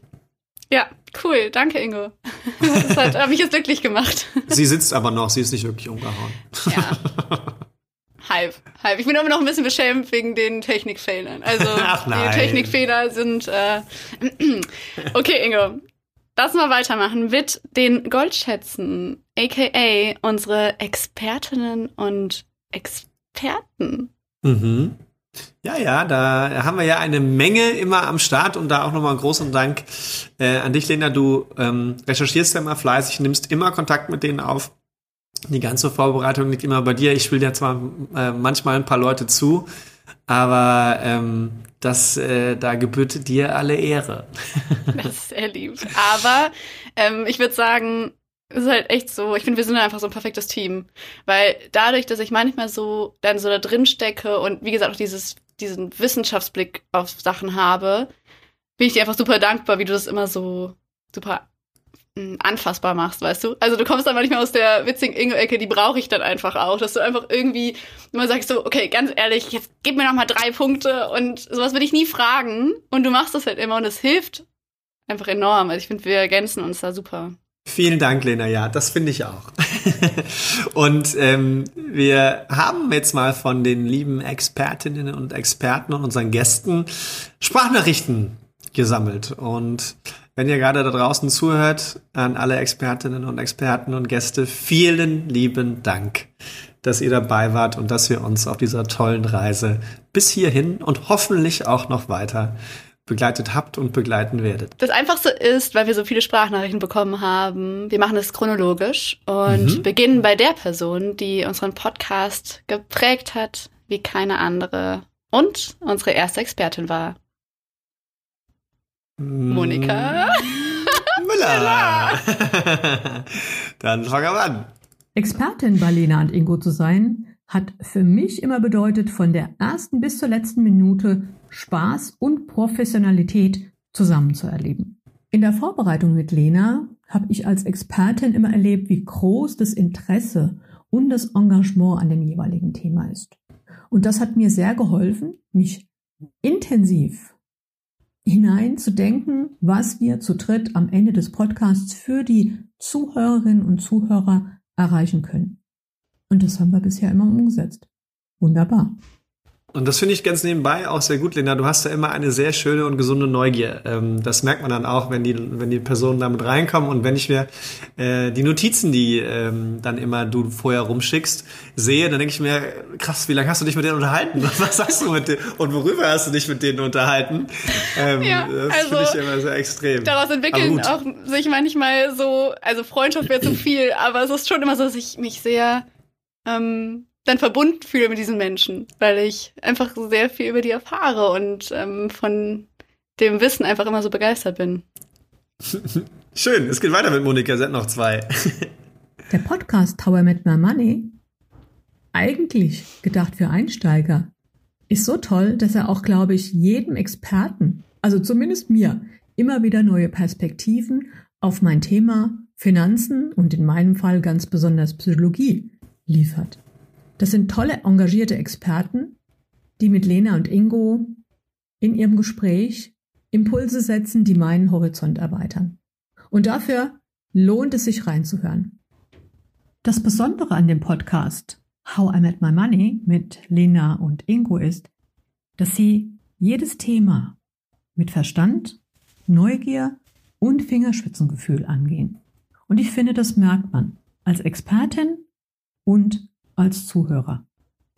ja, cool, danke Ingo. Das hat mich jetzt glücklich gemacht. Sie sitzt aber noch, sie ist nicht wirklich umgehauen. Ja. Halb, halb. Ich bin immer noch ein bisschen beschämt wegen den Technikfehlern. Also die Technikfehler sind. Äh okay, Ingo. Lass mal weitermachen mit den Goldschätzen, aka unsere Expertinnen und Experten. Mhm. Ja, ja, da haben wir ja eine Menge immer am Start und da auch nochmal einen großen Dank äh, an dich, Lena. Du ähm, recherchierst ja immer fleißig, nimmst immer Kontakt mit denen auf. Die ganze Vorbereitung liegt immer bei dir. Ich spiele ja zwar äh, manchmal ein paar Leute zu, aber ähm, das, äh, da gebührt dir alle Ehre. das ist sehr lieb. Aber ähm, ich würde sagen, es ist halt echt so, ich finde, wir sind einfach so ein perfektes Team. Weil dadurch, dass ich manchmal so dann so da drin stecke und wie gesagt auch dieses, diesen Wissenschaftsblick auf Sachen habe, bin ich dir einfach super dankbar, wie du das immer so super anfassbar machst, weißt du? Also du kommst dann manchmal aus der witzigen Ingo-Ecke, die brauche ich dann einfach auch, dass du einfach irgendwie immer sagst so, okay, ganz ehrlich, jetzt gib mir noch mal drei Punkte und sowas würde ich nie fragen und du machst das halt immer und es hilft einfach enorm. Also ich finde, wir ergänzen uns da super. Vielen Dank, Lena. Ja, das finde ich auch. und ähm, wir haben jetzt mal von den lieben Expertinnen und Experten und unseren Gästen Sprachnachrichten gesammelt und wenn ihr gerade da draußen zuhört, an alle Expertinnen und Experten und Gäste, vielen lieben Dank, dass ihr dabei wart und dass ihr uns auf dieser tollen Reise bis hierhin und hoffentlich auch noch weiter begleitet habt und begleiten werdet. Das Einfachste ist, weil wir so viele Sprachnachrichten bekommen haben, wir machen es chronologisch und mhm. beginnen bei der Person, die unseren Podcast geprägt hat wie keine andere und unsere erste Expertin war. Monika Müller. Dann fangen wir an. Expertin bei Lena und Ingo zu sein, hat für mich immer bedeutet, von der ersten bis zur letzten Minute Spaß und Professionalität zusammen zu erleben. In der Vorbereitung mit Lena habe ich als Expertin immer erlebt, wie groß das Interesse und das Engagement an dem jeweiligen Thema ist. Und das hat mir sehr geholfen, mich intensiv hineinzudenken, was wir zu dritt am Ende des Podcasts für die Zuhörerinnen und Zuhörer erreichen können. Und das haben wir bisher immer umgesetzt. Wunderbar. Und das finde ich ganz nebenbei auch sehr gut, Lena. Du hast ja immer eine sehr schöne und gesunde Neugier. Ähm, das merkt man dann auch, wenn die, wenn die Personen damit reinkommen und wenn ich mir äh, die Notizen, die ähm, dann immer du vorher rumschickst, sehe, dann denke ich mir, krass, wie lange hast du dich mit denen unterhalten? Was sagst du mit denen? Und worüber hast du dich mit denen unterhalten? Ähm, ja, das also, finde ich immer sehr extrem. Daraus entwickeln auch sich manchmal so, also Freundschaft wäre zu viel, aber es ist schon immer so, dass ich mich sehr ähm, dann verbunden fühle mit diesen Menschen, weil ich einfach sehr viel über die erfahre und ähm, von dem Wissen einfach immer so begeistert bin. Schön, es geht weiter mit Monika, sind noch zwei. Der Podcast How I Met My Money, eigentlich gedacht für Einsteiger, ist so toll, dass er auch, glaube ich, jedem Experten, also zumindest mir, immer wieder neue Perspektiven auf mein Thema Finanzen und in meinem Fall ganz besonders Psychologie liefert. Das sind tolle, engagierte Experten, die mit Lena und Ingo in ihrem Gespräch Impulse setzen, die meinen Horizont erweitern. Und dafür lohnt es sich reinzuhören. Das Besondere an dem Podcast How I Met My Money mit Lena und Ingo ist, dass sie jedes Thema mit Verstand, Neugier und Fingerspitzengefühl angehen. Und ich finde, das merkt man als Expertin und als Zuhörer.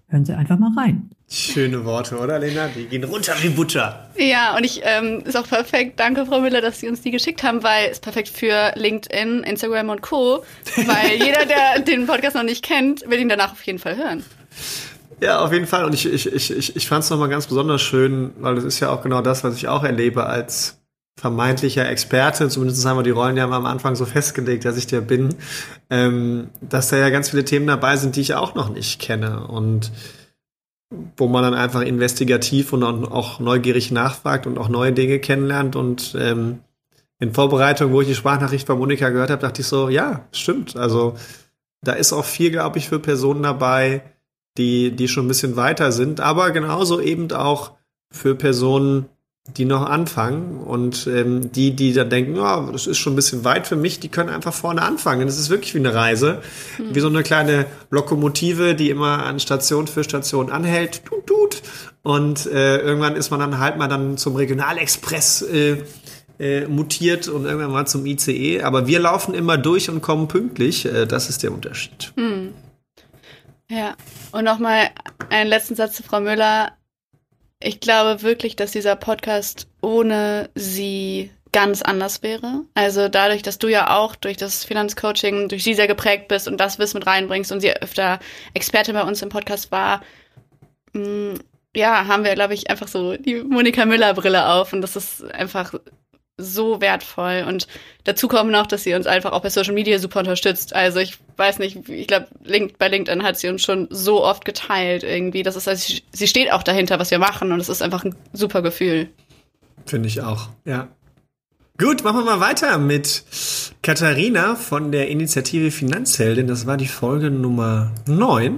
Hören Sie einfach mal rein. Schöne Worte, oder Lena? Die gehen runter wie Butter. Ja, und ich ähm, ist auch perfekt. Danke, Frau Müller, dass Sie uns die geschickt haben, weil es perfekt für LinkedIn, Instagram und Co. Weil jeder, der den Podcast noch nicht kennt, will ihn danach auf jeden Fall hören. Ja, auf jeden Fall. Und ich, ich, ich, ich fand es nochmal ganz besonders schön, weil das ist ja auch genau das, was ich auch erlebe als vermeintlicher Experte, zumindest haben wir die Rollen ja am Anfang so festgelegt, dass ich der bin, ähm, dass da ja ganz viele Themen dabei sind, die ich auch noch nicht kenne und wo man dann einfach investigativ und auch neugierig nachfragt und auch neue Dinge kennenlernt. Und ähm, in Vorbereitung, wo ich die Sprachnachricht bei Monika gehört habe, dachte ich so, ja, stimmt. Also da ist auch viel, glaube ich, für Personen dabei, die, die schon ein bisschen weiter sind, aber genauso eben auch für Personen, die noch anfangen und ähm, die, die dann denken, oh, das ist schon ein bisschen weit für mich, die können einfach vorne anfangen. Das ist wirklich wie eine Reise, mhm. wie so eine kleine Lokomotive, die immer an Station für Station anhält, tut, tut. Und äh, irgendwann ist man dann halt mal dann zum Regionalexpress äh, äh, mutiert und irgendwann mal zum ICE. Aber wir laufen immer durch und kommen pünktlich. Äh, das ist der Unterschied. Mhm. Ja, und nochmal einen letzten Satz zu Frau Müller ich glaube wirklich, dass dieser Podcast ohne sie ganz anders wäre. Also dadurch, dass du ja auch durch das Finanzcoaching, durch sie sehr geprägt bist und das Wissen mit reinbringst und sie öfter Expertin bei uns im Podcast war, mh, mm, ja, haben wir, glaube ich, einfach so die Monika Müller-Brille auf und das ist einfach so wertvoll. Und dazu kommen noch, dass sie uns einfach auch bei Social Media super unterstützt. Also ich weiß nicht, ich glaube, bei LinkedIn hat sie uns schon so oft geteilt irgendwie. Das ist, also sie steht auch dahinter, was wir machen und es ist einfach ein super Gefühl. Finde ich auch, ja. Gut, machen wir mal weiter mit Katharina von der Initiative Finanzheldin. Das war die Folge Nummer 9.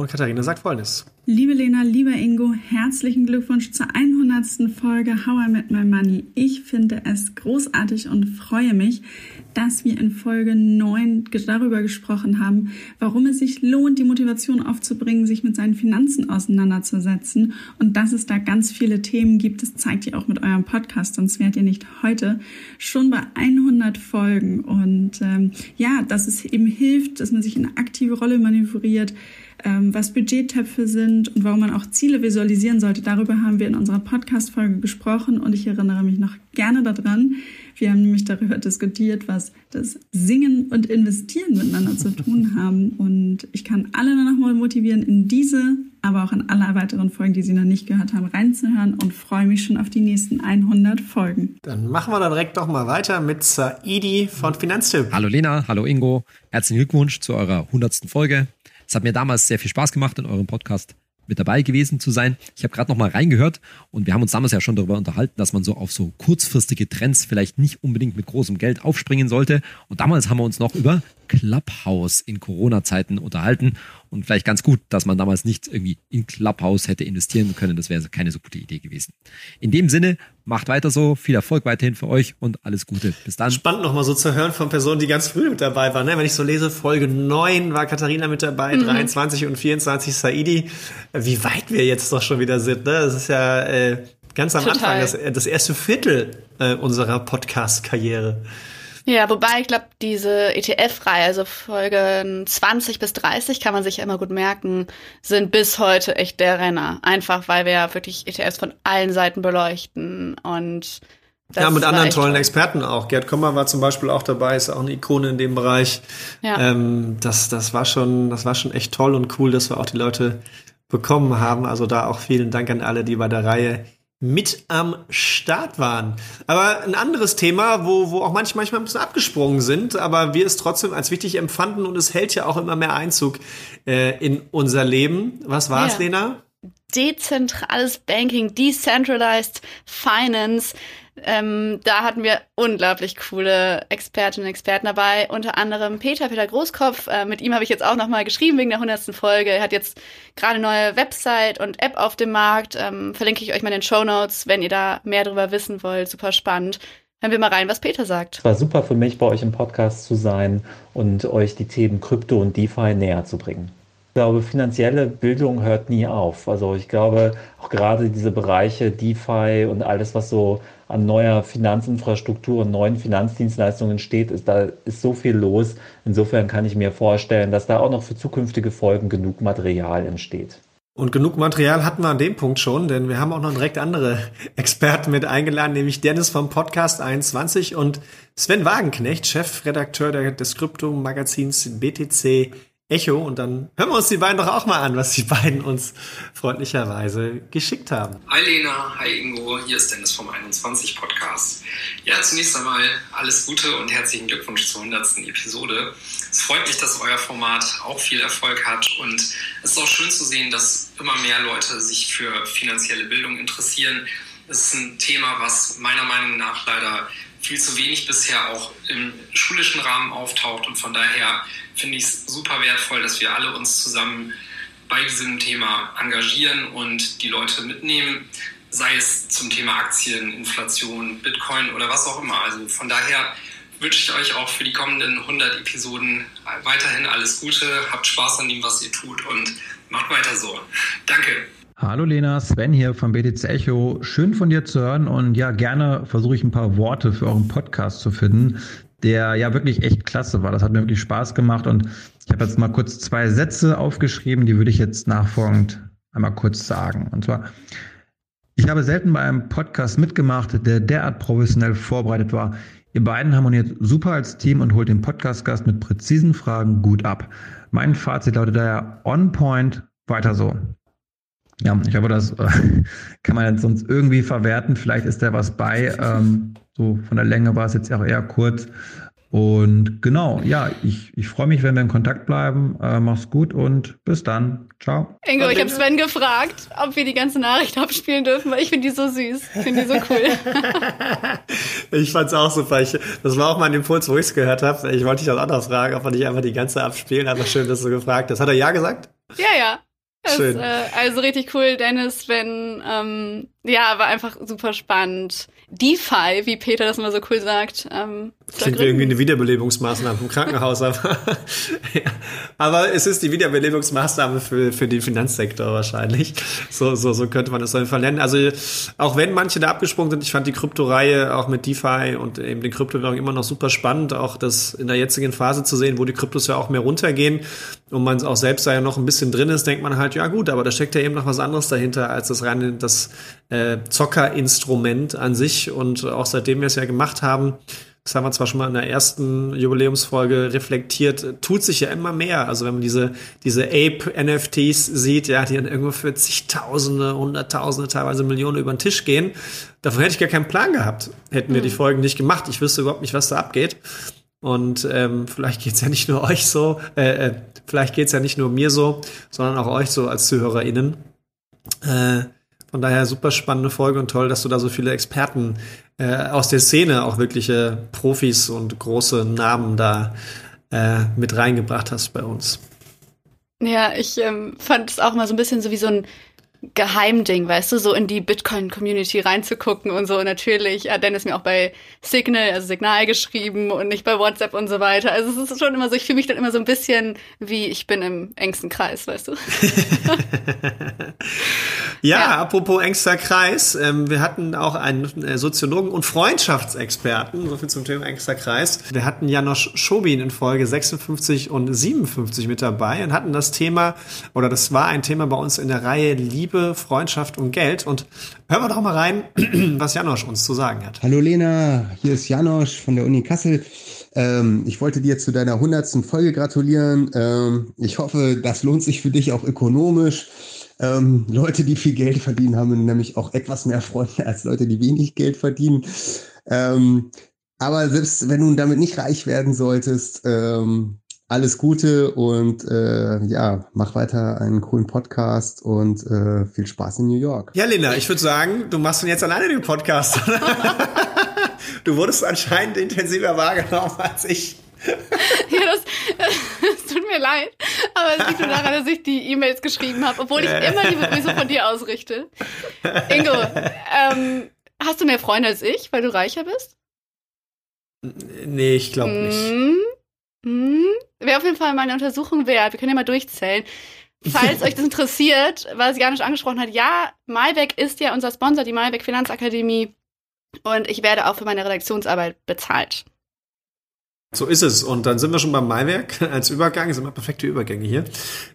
Und Katharina sagt folgendes. Liebe Lena, lieber Ingo, herzlichen Glückwunsch zur 100. Folge How I Met My Money. Ich finde es großartig und freue mich, dass wir in Folge 9 darüber gesprochen haben, warum es sich lohnt, die Motivation aufzubringen, sich mit seinen Finanzen auseinanderzusetzen und dass es da ganz viele Themen gibt. Das zeigt ihr auch mit eurem Podcast, sonst wärt ihr nicht heute schon bei 100 Folgen. Und ähm, ja, dass es eben hilft, dass man sich in eine aktive Rolle manövriert, was Budgettöpfe sind und warum man auch Ziele visualisieren sollte. Darüber haben wir in unserer Podcast-Folge gesprochen und ich erinnere mich noch gerne daran. Wir haben nämlich darüber diskutiert, was das Singen und Investieren miteinander zu tun haben. Und ich kann alle nur noch mal motivieren, in diese, aber auch in alle weiteren Folgen, die Sie noch nicht gehört haben, reinzuhören und freue mich schon auf die nächsten 100 Folgen. Dann machen wir da direkt doch mal weiter mit Saidi von Finanztipp. Hallo Lena, hallo Ingo. Herzlichen Glückwunsch zu eurer 100. Folge. Es hat mir damals sehr viel Spaß gemacht, in eurem Podcast mit dabei gewesen zu sein. Ich habe gerade noch mal reingehört und wir haben uns damals ja schon darüber unterhalten, dass man so auf so kurzfristige Trends vielleicht nicht unbedingt mit großem Geld aufspringen sollte. Und damals haben wir uns noch über Clubhouse in Corona-Zeiten unterhalten. Und vielleicht ganz gut, dass man damals nicht irgendwie in Clubhouse hätte investieren können. Das wäre keine so gute Idee gewesen. In dem Sinne, macht weiter so. Viel Erfolg weiterhin für euch und alles Gute. Bis dann. Spannend nochmal so zu hören von Personen, die ganz früh mit dabei waren. Ne? Wenn ich so lese, Folge 9 war Katharina mit dabei, mhm. 23 und 24 Saidi. Wie weit wir jetzt doch schon wieder sind. Ne? Das ist ja äh, ganz am Total. Anfang, das, das erste Viertel äh, unserer Podcast-Karriere. Ja, wobei ich glaube, diese ETF-Reihe, also Folgen 20 bis 30, kann man sich ja immer gut merken, sind bis heute echt der Renner. Einfach weil wir ja wirklich ETFs von allen Seiten beleuchten und ja, mit anderen tollen toll. Experten auch. Gerd Kommer war zum Beispiel auch dabei, ist auch eine Ikone in dem Bereich. Ja. Ähm, das, das war schon, das war schon echt toll und cool, dass wir auch die Leute bekommen haben. Also da auch vielen Dank an alle, die bei der Reihe mit am Start waren. Aber ein anderes Thema, wo, wo auch manche manchmal ein bisschen abgesprungen sind, aber wir es trotzdem als wichtig empfanden und es hält ja auch immer mehr Einzug äh, in unser Leben. Was war es, ja. Lena? Dezentrales Banking, Decentralized Finance. Ähm, da hatten wir unglaublich coole Expertinnen und Experten dabei, unter anderem Peter, Peter Großkopf. Äh, mit ihm habe ich jetzt auch nochmal geschrieben wegen der 100. Folge. Er hat jetzt gerade eine neue Website und App auf dem Markt. Ähm, verlinke ich euch mal in den Show Notes, wenn ihr da mehr darüber wissen wollt. Super spannend. Hören wir mal rein, was Peter sagt. Es war super für mich, bei euch im Podcast zu sein und euch die Themen Krypto und DeFi näher zu bringen. Ich glaube, finanzielle Bildung hört nie auf. Also ich glaube, auch gerade diese Bereiche DeFi und alles, was so an neuer Finanzinfrastruktur und neuen Finanzdienstleistungen steht, ist, da ist so viel los. Insofern kann ich mir vorstellen, dass da auch noch für zukünftige Folgen genug Material entsteht. Und genug Material hatten wir an dem Punkt schon, denn wir haben auch noch direkt andere Experten mit eingeladen, nämlich Dennis vom Podcast 21 und Sven Wagenknecht, Chefredakteur des Krypto-Magazins BTC Echo und dann hören wir uns die beiden doch auch mal an, was die beiden uns freundlicherweise geschickt haben. Hi Lena, hi Ingo, hier ist Dennis vom 21 Podcast. Ja, zunächst einmal alles Gute und herzlichen Glückwunsch zur 100. Episode. Es freut mich, dass euer Format auch viel Erfolg hat und es ist auch schön zu sehen, dass immer mehr Leute sich für finanzielle Bildung interessieren. Es ist ein Thema, was meiner Meinung nach leider viel zu wenig bisher auch im schulischen Rahmen auftaucht und von daher finde ich es super wertvoll, dass wir alle uns zusammen bei diesem Thema engagieren und die Leute mitnehmen, sei es zum Thema Aktien, Inflation, Bitcoin oder was auch immer. Also von daher wünsche ich euch auch für die kommenden 100 Episoden weiterhin alles Gute, habt Spaß an dem, was ihr tut und macht weiter so. Danke. Hallo Lena, Sven hier vom BTC Echo. Schön von dir zu hören und ja, gerne versuche ich ein paar Worte für euren Podcast zu finden, der ja wirklich echt klasse war. Das hat mir wirklich Spaß gemacht und ich habe jetzt mal kurz zwei Sätze aufgeschrieben, die würde ich jetzt nachfolgend einmal kurz sagen. Und zwar, ich habe selten bei einem Podcast mitgemacht, der derart professionell vorbereitet war. Ihr beiden harmoniert super als Team und holt den Podcast-Gast mit präzisen Fragen gut ab. Mein Fazit lautet daher on point, weiter so. Ja, ich hoffe, das äh, kann man jetzt sonst irgendwie verwerten. Vielleicht ist da was bei. Ähm, so von der Länge war es jetzt auch eher kurz. Und genau, ja, ich, ich freue mich, wenn wir in Kontakt bleiben. Äh, mach's gut und bis dann. Ciao. Ingo, ich habe Sven gefragt, ob wir die ganze Nachricht abspielen dürfen, weil ich finde die so süß. Ich finde die so cool. ich fand's auch super. Ich, das war auch mein Impuls, wo ich's gehört habe. Ich wollte dich das auch noch fragen, ob wir nicht einfach die ganze abspielen. Aber schön, dass du gefragt hast. Hat er ja gesagt? Ja, ja. Schön. Das, äh, also richtig cool, Dennis, wenn, ähm, ja, war einfach super spannend. DeFi, wie Peter das immer so cool sagt. Ähm, Klingt wie irgendwie eine Wiederbelebungsmaßnahme im Krankenhaus. aber, ja. aber es ist die Wiederbelebungsmaßnahme für, für den Finanzsektor wahrscheinlich. So, so, so könnte man es auf jeden Fall nennen. Also auch wenn manche da abgesprungen sind, ich fand die Kryptoreihe auch mit DeFi und eben den Kryptowährungen immer noch super spannend, auch das in der jetzigen Phase zu sehen, wo die Kryptos ja auch mehr runtergehen und man auch selbst da ja noch ein bisschen drin ist, denkt man halt, ja gut, aber da steckt ja eben noch was anderes dahinter als das reine, das äh, Zockerinstrument an sich. Und auch seitdem wir es ja gemacht haben, das haben wir zwar schon mal in der ersten Jubiläumsfolge reflektiert, tut sich ja immer mehr. Also wenn man diese, diese Ape-NFTs sieht, ja, die dann irgendwo für zigtausende, hunderttausende, teilweise Millionen über den Tisch gehen, davon hätte ich gar keinen Plan gehabt. Hätten wir die hm. Folgen nicht gemacht. Ich wüsste überhaupt nicht, was da abgeht. Und ähm, vielleicht geht's ja nicht nur euch so, äh, äh, vielleicht geht's ja nicht nur mir so, sondern auch euch so als ZuhörerInnen. Äh, von daher super spannende Folge und toll, dass du da so viele Experten äh, aus der Szene, auch wirkliche Profis und große Namen da äh, mit reingebracht hast bei uns. Ja, ich ähm, fand es auch mal so ein bisschen so wie so ein Geheimding, weißt du, so in die Bitcoin-Community reinzugucken und so. Und natürlich hat Dennis mir auch bei Signal, also Signal geschrieben und nicht bei WhatsApp und so weiter. Also es ist schon immer so, ich fühle mich dann immer so ein bisschen wie ich bin im engsten Kreis, weißt du. ja, ja, apropos engster Kreis, ähm, wir hatten auch einen äh, Soziologen und Freundschaftsexperten, so viel zum Thema engster Kreis. Wir hatten Janosch Schobin in Folge 56 und 57 mit dabei und hatten das Thema, oder das war ein Thema bei uns in der Reihe Liebe Liebe, Freundschaft und Geld. Und hören wir doch mal rein, was Janosch uns zu sagen hat. Hallo Lena, hier ist Janosch von der Uni Kassel. Ähm, ich wollte dir zu deiner hundertsten Folge gratulieren. Ähm, ich hoffe, das lohnt sich für dich auch ökonomisch. Ähm, Leute, die viel Geld verdienen, haben nämlich auch etwas mehr Freunde als Leute, die wenig Geld verdienen. Ähm, aber selbst wenn du damit nicht reich werden solltest, ähm, alles Gute und äh, ja, mach weiter einen coolen Podcast und äh, viel Spaß in New York. Ja, Linda, ich würde sagen, du machst jetzt alleine den Podcast. du wurdest anscheinend intensiver wahrgenommen als ich. ja, das, das tut mir leid, aber es liegt nur daran, dass ich die E-Mails geschrieben habe, obwohl ich immer die Begrüßung von dir ausrichte. Ingo, ähm, hast du mehr Freunde als ich, weil du reicher bist? Nee, ich glaube nicht. Hm? Hm? Wäre auf jeden Fall mal eine Untersuchung wert. Wir können ja mal durchzählen. Falls euch das interessiert, was Janusz angesprochen hat, ja, Malbec ist ja unser Sponsor, die Malbec Finanzakademie. Und ich werde auch für meine Redaktionsarbeit bezahlt. So ist es. Und dann sind wir schon beim Maiwerk als Übergang. Das sind immer perfekte Übergänge hier.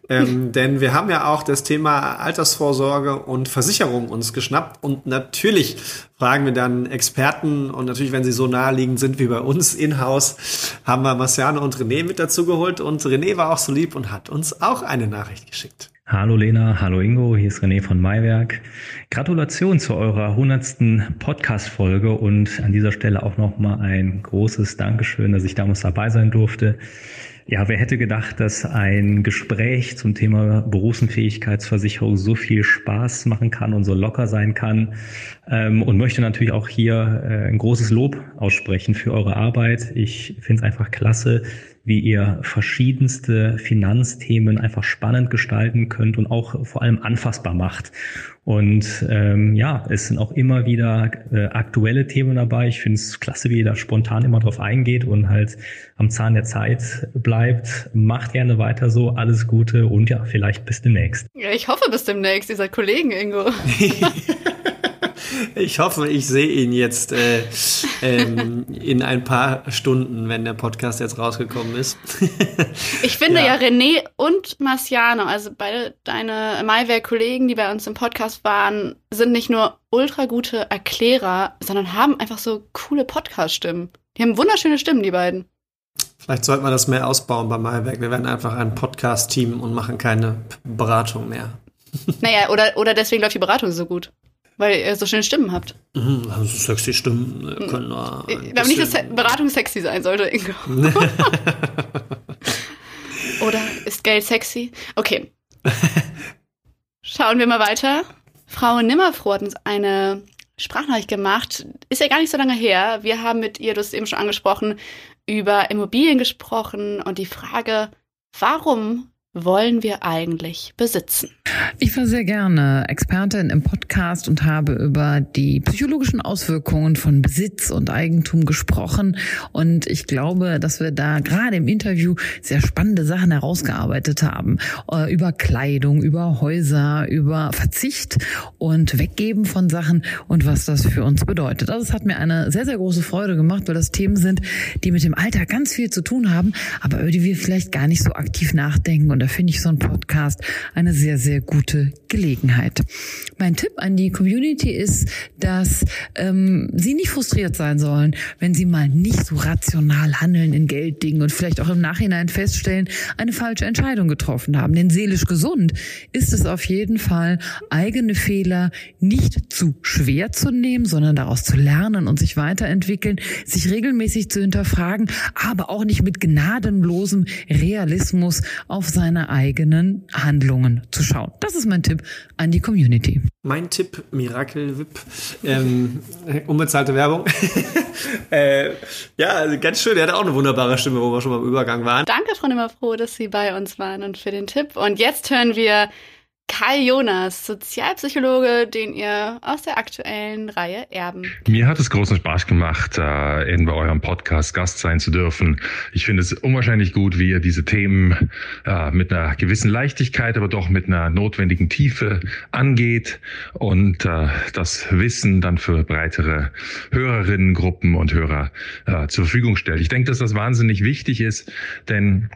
Ähm, denn wir haben ja auch das Thema Altersvorsorge und Versicherung uns geschnappt. Und natürlich fragen wir dann Experten. Und natürlich, wenn sie so naheliegend sind wie bei uns in-house, haben wir Marciano und René mit dazu geholt. Und René war auch so lieb und hat uns auch eine Nachricht geschickt. Hallo Lena, hallo Ingo, hier ist René von Maiwerk. Gratulation zu eurer hundertsten Podcast-Folge und an dieser Stelle auch nochmal ein großes Dankeschön, dass ich damals dabei sein durfte. Ja, wer hätte gedacht, dass ein Gespräch zum Thema Berufsunfähigkeitsversicherung so viel Spaß machen kann und so locker sein kann ähm, und möchte natürlich auch hier äh, ein großes Lob aussprechen für eure Arbeit. Ich finde es einfach klasse, wie ihr verschiedenste Finanzthemen einfach spannend gestalten könnt und auch vor allem anfassbar macht. Und ähm, ja, es sind auch immer wieder äh, aktuelle Themen dabei. Ich finde es klasse, wie ihr da spontan immer drauf eingeht und halt am Zahn der Zeit bleibt. Macht gerne weiter so. Alles Gute und ja, vielleicht bis demnächst. Ja, ich hoffe bis demnächst. Ihr seid Kollegen, Ingo. Ich hoffe, ich sehe ihn jetzt äh, ähm, in ein paar Stunden, wenn der Podcast jetzt rausgekommen ist. ich finde ja. ja René und Marciano, also beide deine Maiwerk-Kollegen, die bei uns im Podcast waren, sind nicht nur ultra gute Erklärer, sondern haben einfach so coole Podcast-Stimmen. Die haben wunderschöne Stimmen, die beiden. Vielleicht sollte man das mehr ausbauen bei Maiwerk. Wir werden einfach ein Podcast-Team und machen keine Beratung mehr. Naja, oder, oder deswegen läuft die Beratung so gut. Weil ihr so schöne Stimmen habt. Mhm, also sexy Stimmen äh, können da. Ich glaube nicht, dass Beratung sexy sein sollte, Ingo. Oder ist Geld sexy? Okay. Schauen wir mal weiter. Frau Nimmerfroh hat uns eine Sprachnachricht gemacht. Ist ja gar nicht so lange her. Wir haben mit ihr, du hast eben schon angesprochen, über Immobilien gesprochen und die Frage, warum wollen wir eigentlich besitzen? Ich war sehr gerne Expertin im Podcast und habe über die psychologischen Auswirkungen von Besitz und Eigentum gesprochen. Und ich glaube, dass wir da gerade im Interview sehr spannende Sachen herausgearbeitet haben. Äh, über Kleidung, über Häuser, über Verzicht und Weggeben von Sachen und was das für uns bedeutet. Also es hat mir eine sehr, sehr große Freude gemacht, weil das Themen sind, die mit dem Alter ganz viel zu tun haben, aber über die wir vielleicht gar nicht so aktiv nachdenken. Und da finde ich so ein Podcast eine sehr, sehr gute Gelegenheit. Mein Tipp an die Community ist, dass ähm, Sie nicht frustriert sein sollen, wenn Sie mal nicht so rational handeln in Gelddingen und vielleicht auch im Nachhinein feststellen, eine falsche Entscheidung getroffen haben. Denn seelisch gesund ist es auf jeden Fall, eigene Fehler nicht zu schwer zu nehmen, sondern daraus zu lernen und sich weiterentwickeln, sich regelmäßig zu hinterfragen, aber auch nicht mit gnadenlosem Realismus auf seine seine eigenen Handlungen zu schauen. Das ist mein Tipp an die Community. Mein Tipp, Miracle VIP, ähm, unbezahlte Werbung. äh, ja, also ganz schön, er hat auch eine wunderbare Stimme, wo wir schon beim Übergang waren. Danke, Frau Nimmerfroh, dass Sie bei uns waren und für den Tipp. Und jetzt hören wir Kai Jonas, Sozialpsychologe, den ihr aus der aktuellen Reihe erben. Mir hat es großen Spaß gemacht, äh, in bei eurem Podcast Gast sein zu dürfen. Ich finde es unwahrscheinlich gut, wie ihr diese Themen äh, mit einer gewissen Leichtigkeit, aber doch mit einer notwendigen Tiefe angeht und äh, das Wissen dann für breitere Hörerinnengruppen und Hörer äh, zur Verfügung stellt. Ich denke, dass das wahnsinnig wichtig ist, denn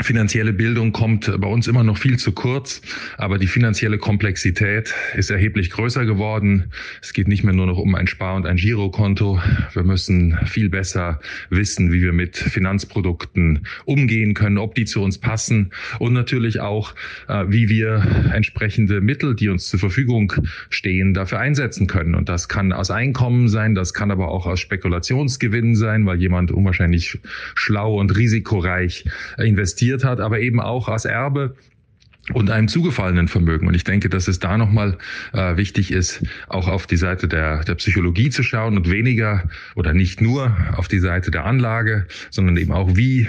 Finanzielle Bildung kommt bei uns immer noch viel zu kurz, aber die finanzielle Komplexität ist erheblich größer geworden. Es geht nicht mehr nur noch um ein Spar- und ein Girokonto. Wir müssen viel besser wissen, wie wir mit Finanzprodukten umgehen können, ob die zu uns passen und natürlich auch, äh, wie wir entsprechende Mittel, die uns zur Verfügung stehen, dafür einsetzen können. Und das kann aus Einkommen sein, das kann aber auch aus Spekulationsgewinnen sein, weil jemand unwahrscheinlich schlau und risikoreich investiert investiert hat, aber eben auch als Erbe und einem zugefallenen Vermögen. Und ich denke, dass es da nochmal äh, wichtig ist, auch auf die Seite der, der Psychologie zu schauen und weniger oder nicht nur auf die Seite der Anlage, sondern eben auch, wie äh,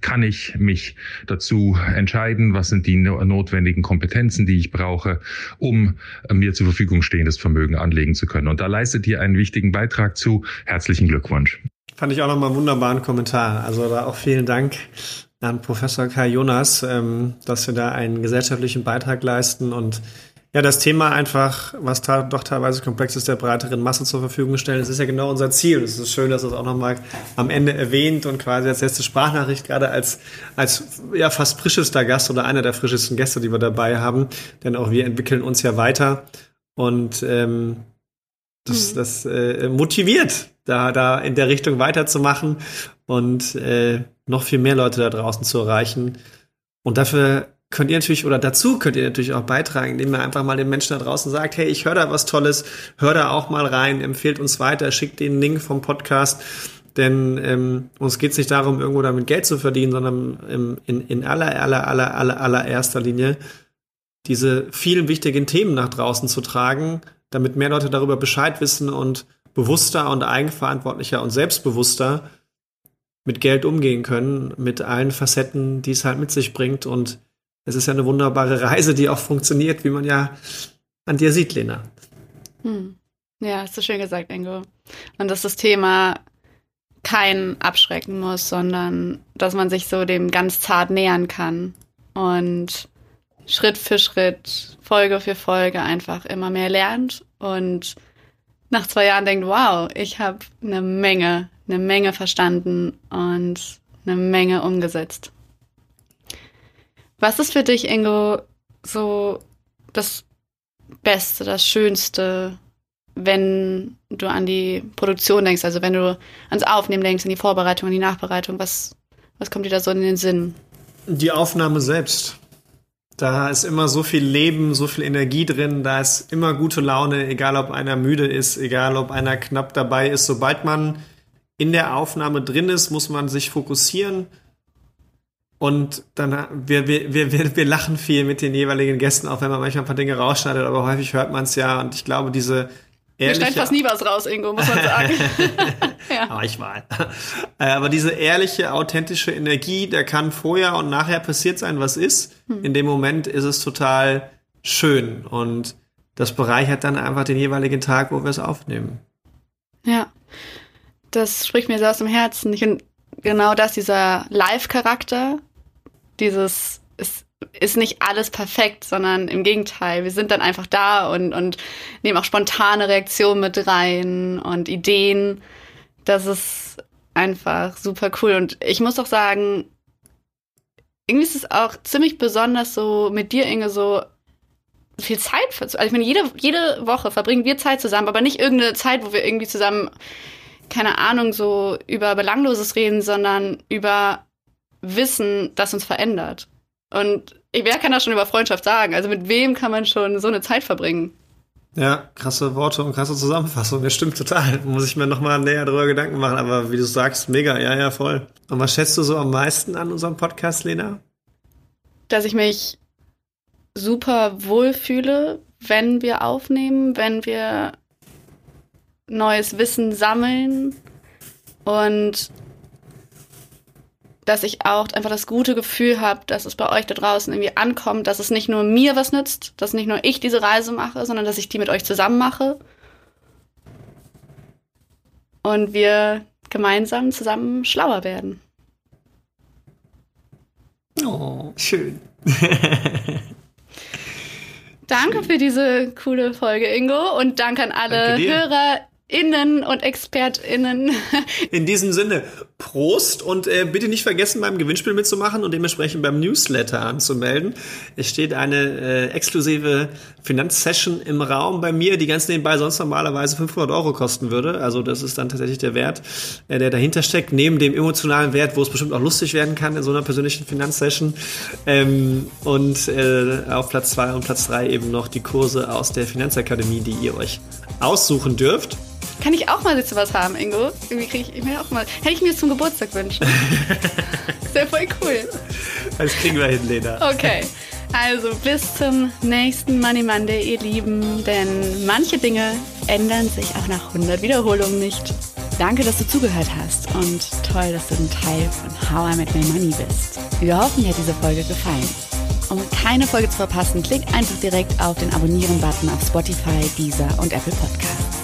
kann ich mich dazu entscheiden, was sind die notwendigen Kompetenzen, die ich brauche, um äh, mir zur Verfügung stehendes Vermögen anlegen zu können. Und da leistet ihr einen wichtigen Beitrag zu. Herzlichen Glückwunsch. Fand ich auch nochmal einen wunderbaren Kommentar. Also da auch vielen Dank an Professor Kai Jonas, ähm, dass wir da einen gesellschaftlichen Beitrag leisten und ja, das Thema einfach, was doch teilweise komplex ist, der breiteren Masse zur Verfügung stellen. Das ist ja genau unser Ziel. Es ist schön, dass das auch nochmal am Ende erwähnt und quasi als letzte Sprachnachricht gerade als, als ja, fast frischester Gast oder einer der frischesten Gäste, die wir dabei haben. Denn auch wir entwickeln uns ja weiter und ähm, das, mhm. das äh, motiviert, da, da in der Richtung weiterzumachen und äh, noch viel mehr Leute da draußen zu erreichen. Und dafür könnt ihr natürlich, oder dazu könnt ihr natürlich auch beitragen, indem ihr einfach mal den Menschen da draußen sagt, hey, ich höre da was Tolles, hör da auch mal rein, empfehlt uns weiter, schickt den Link vom Podcast. Denn ähm, uns geht es nicht darum, irgendwo damit Geld zu verdienen, sondern im, in, in aller, aller, aller, aller, allererster Linie diese vielen wichtigen Themen nach draußen zu tragen, damit mehr Leute darüber Bescheid wissen und bewusster und eigenverantwortlicher und selbstbewusster mit Geld umgehen können, mit allen Facetten, die es halt mit sich bringt. Und es ist ja eine wunderbare Reise, die auch funktioniert, wie man ja an dir sieht, Lena. Hm. Ja, hast du schön gesagt, Ingo. Und dass das Thema kein abschrecken muss, sondern dass man sich so dem ganz zart nähern kann und Schritt für Schritt, Folge für Folge einfach immer mehr lernt und nach zwei Jahren denkt, wow, ich habe eine Menge eine Menge verstanden und eine Menge umgesetzt. Was ist für dich, Ingo, so das Beste, das Schönste, wenn du an die Produktion denkst, also wenn du ans Aufnehmen denkst, an die Vorbereitung, an die Nachbereitung, was, was kommt dir da so in den Sinn? Die Aufnahme selbst. Da ist immer so viel Leben, so viel Energie drin, da ist immer gute Laune, egal ob einer müde ist, egal ob einer knapp dabei ist. Sobald man in der Aufnahme drin ist, muss man sich fokussieren. Und dann, wir, wir, wir, wir lachen viel mit den jeweiligen Gästen, auch wenn man manchmal ein paar Dinge rausschneidet, aber häufig hört man es ja. Und ich glaube, diese, Mir scheint fast nie was raus, Ingo, muss man sagen. ja. Aber ich. Äh, aber diese ehrliche, authentische Energie, der kann vorher und nachher passiert sein, was ist. Hm. In dem Moment ist es total schön und das bereichert dann einfach den jeweiligen Tag, wo wir es aufnehmen. Ja, das spricht mir so aus dem Herzen. Ich finde genau das, dieser Live-Charakter, dieses, es ist nicht alles perfekt, sondern im Gegenteil, wir sind dann einfach da und, und nehmen auch spontane Reaktionen mit rein und Ideen. Das ist einfach super cool. Und ich muss auch sagen, irgendwie ist es auch ziemlich besonders so mit dir, Inge, so viel Zeit also ich meine, jede, jede Woche verbringen wir Zeit zusammen, aber nicht irgendeine Zeit, wo wir irgendwie zusammen, keine Ahnung, so über Belangloses reden, sondern über Wissen, das uns verändert. Und wer kann das schon über Freundschaft sagen? Also mit wem kann man schon so eine Zeit verbringen? Ja, krasse Worte und krasse Zusammenfassung. Das stimmt total. Muss ich mir nochmal näher darüber Gedanken machen. Aber wie du sagst, mega. Ja, ja, voll. Und was schätzt du so am meisten an unserem Podcast, Lena? Dass ich mich super wohlfühle, wenn wir aufnehmen, wenn wir neues Wissen sammeln und dass ich auch einfach das gute Gefühl habe, dass es bei euch da draußen irgendwie ankommt, dass es nicht nur mir was nützt, dass nicht nur ich diese Reise mache, sondern dass ich die mit euch zusammen mache. Und wir gemeinsam zusammen schlauer werden. Oh, schön. Danke für diese coole Folge, Ingo. Und danke an alle Hörer Innen und ExpertInnen. In diesem Sinne, Prost und äh, bitte nicht vergessen, beim Gewinnspiel mitzumachen und dementsprechend beim Newsletter anzumelden. Es steht eine äh, exklusive Finanzsession im Raum bei mir, die ganz nebenbei sonst normalerweise 500 Euro kosten würde. Also das ist dann tatsächlich der Wert, äh, der dahinter steckt, neben dem emotionalen Wert, wo es bestimmt auch lustig werden kann in so einer persönlichen Finanzsession. Ähm, und äh, auf Platz zwei und Platz drei eben noch die Kurse aus der Finanzakademie, die ihr euch aussuchen dürft. Kann ich auch mal so was haben, Ingo? Irgendwie kriege ich mir auch mal. Hätte ich mir zum Geburtstag wünschen. ist ja voll cool. Das kriegen wir hin, Lena. Okay. Also bis zum nächsten Money Monday, ihr Lieben, denn manche Dinge ändern sich auch nach 100 Wiederholungen nicht. Danke, dass du zugehört hast und toll, dass du ein Teil von How I Met My Money bist. Wir hoffen, dir hat diese Folge gefallen. Um keine Folge zu verpassen, klick einfach direkt auf den Abonnieren-Button auf Spotify, Deezer und Apple Podcasts.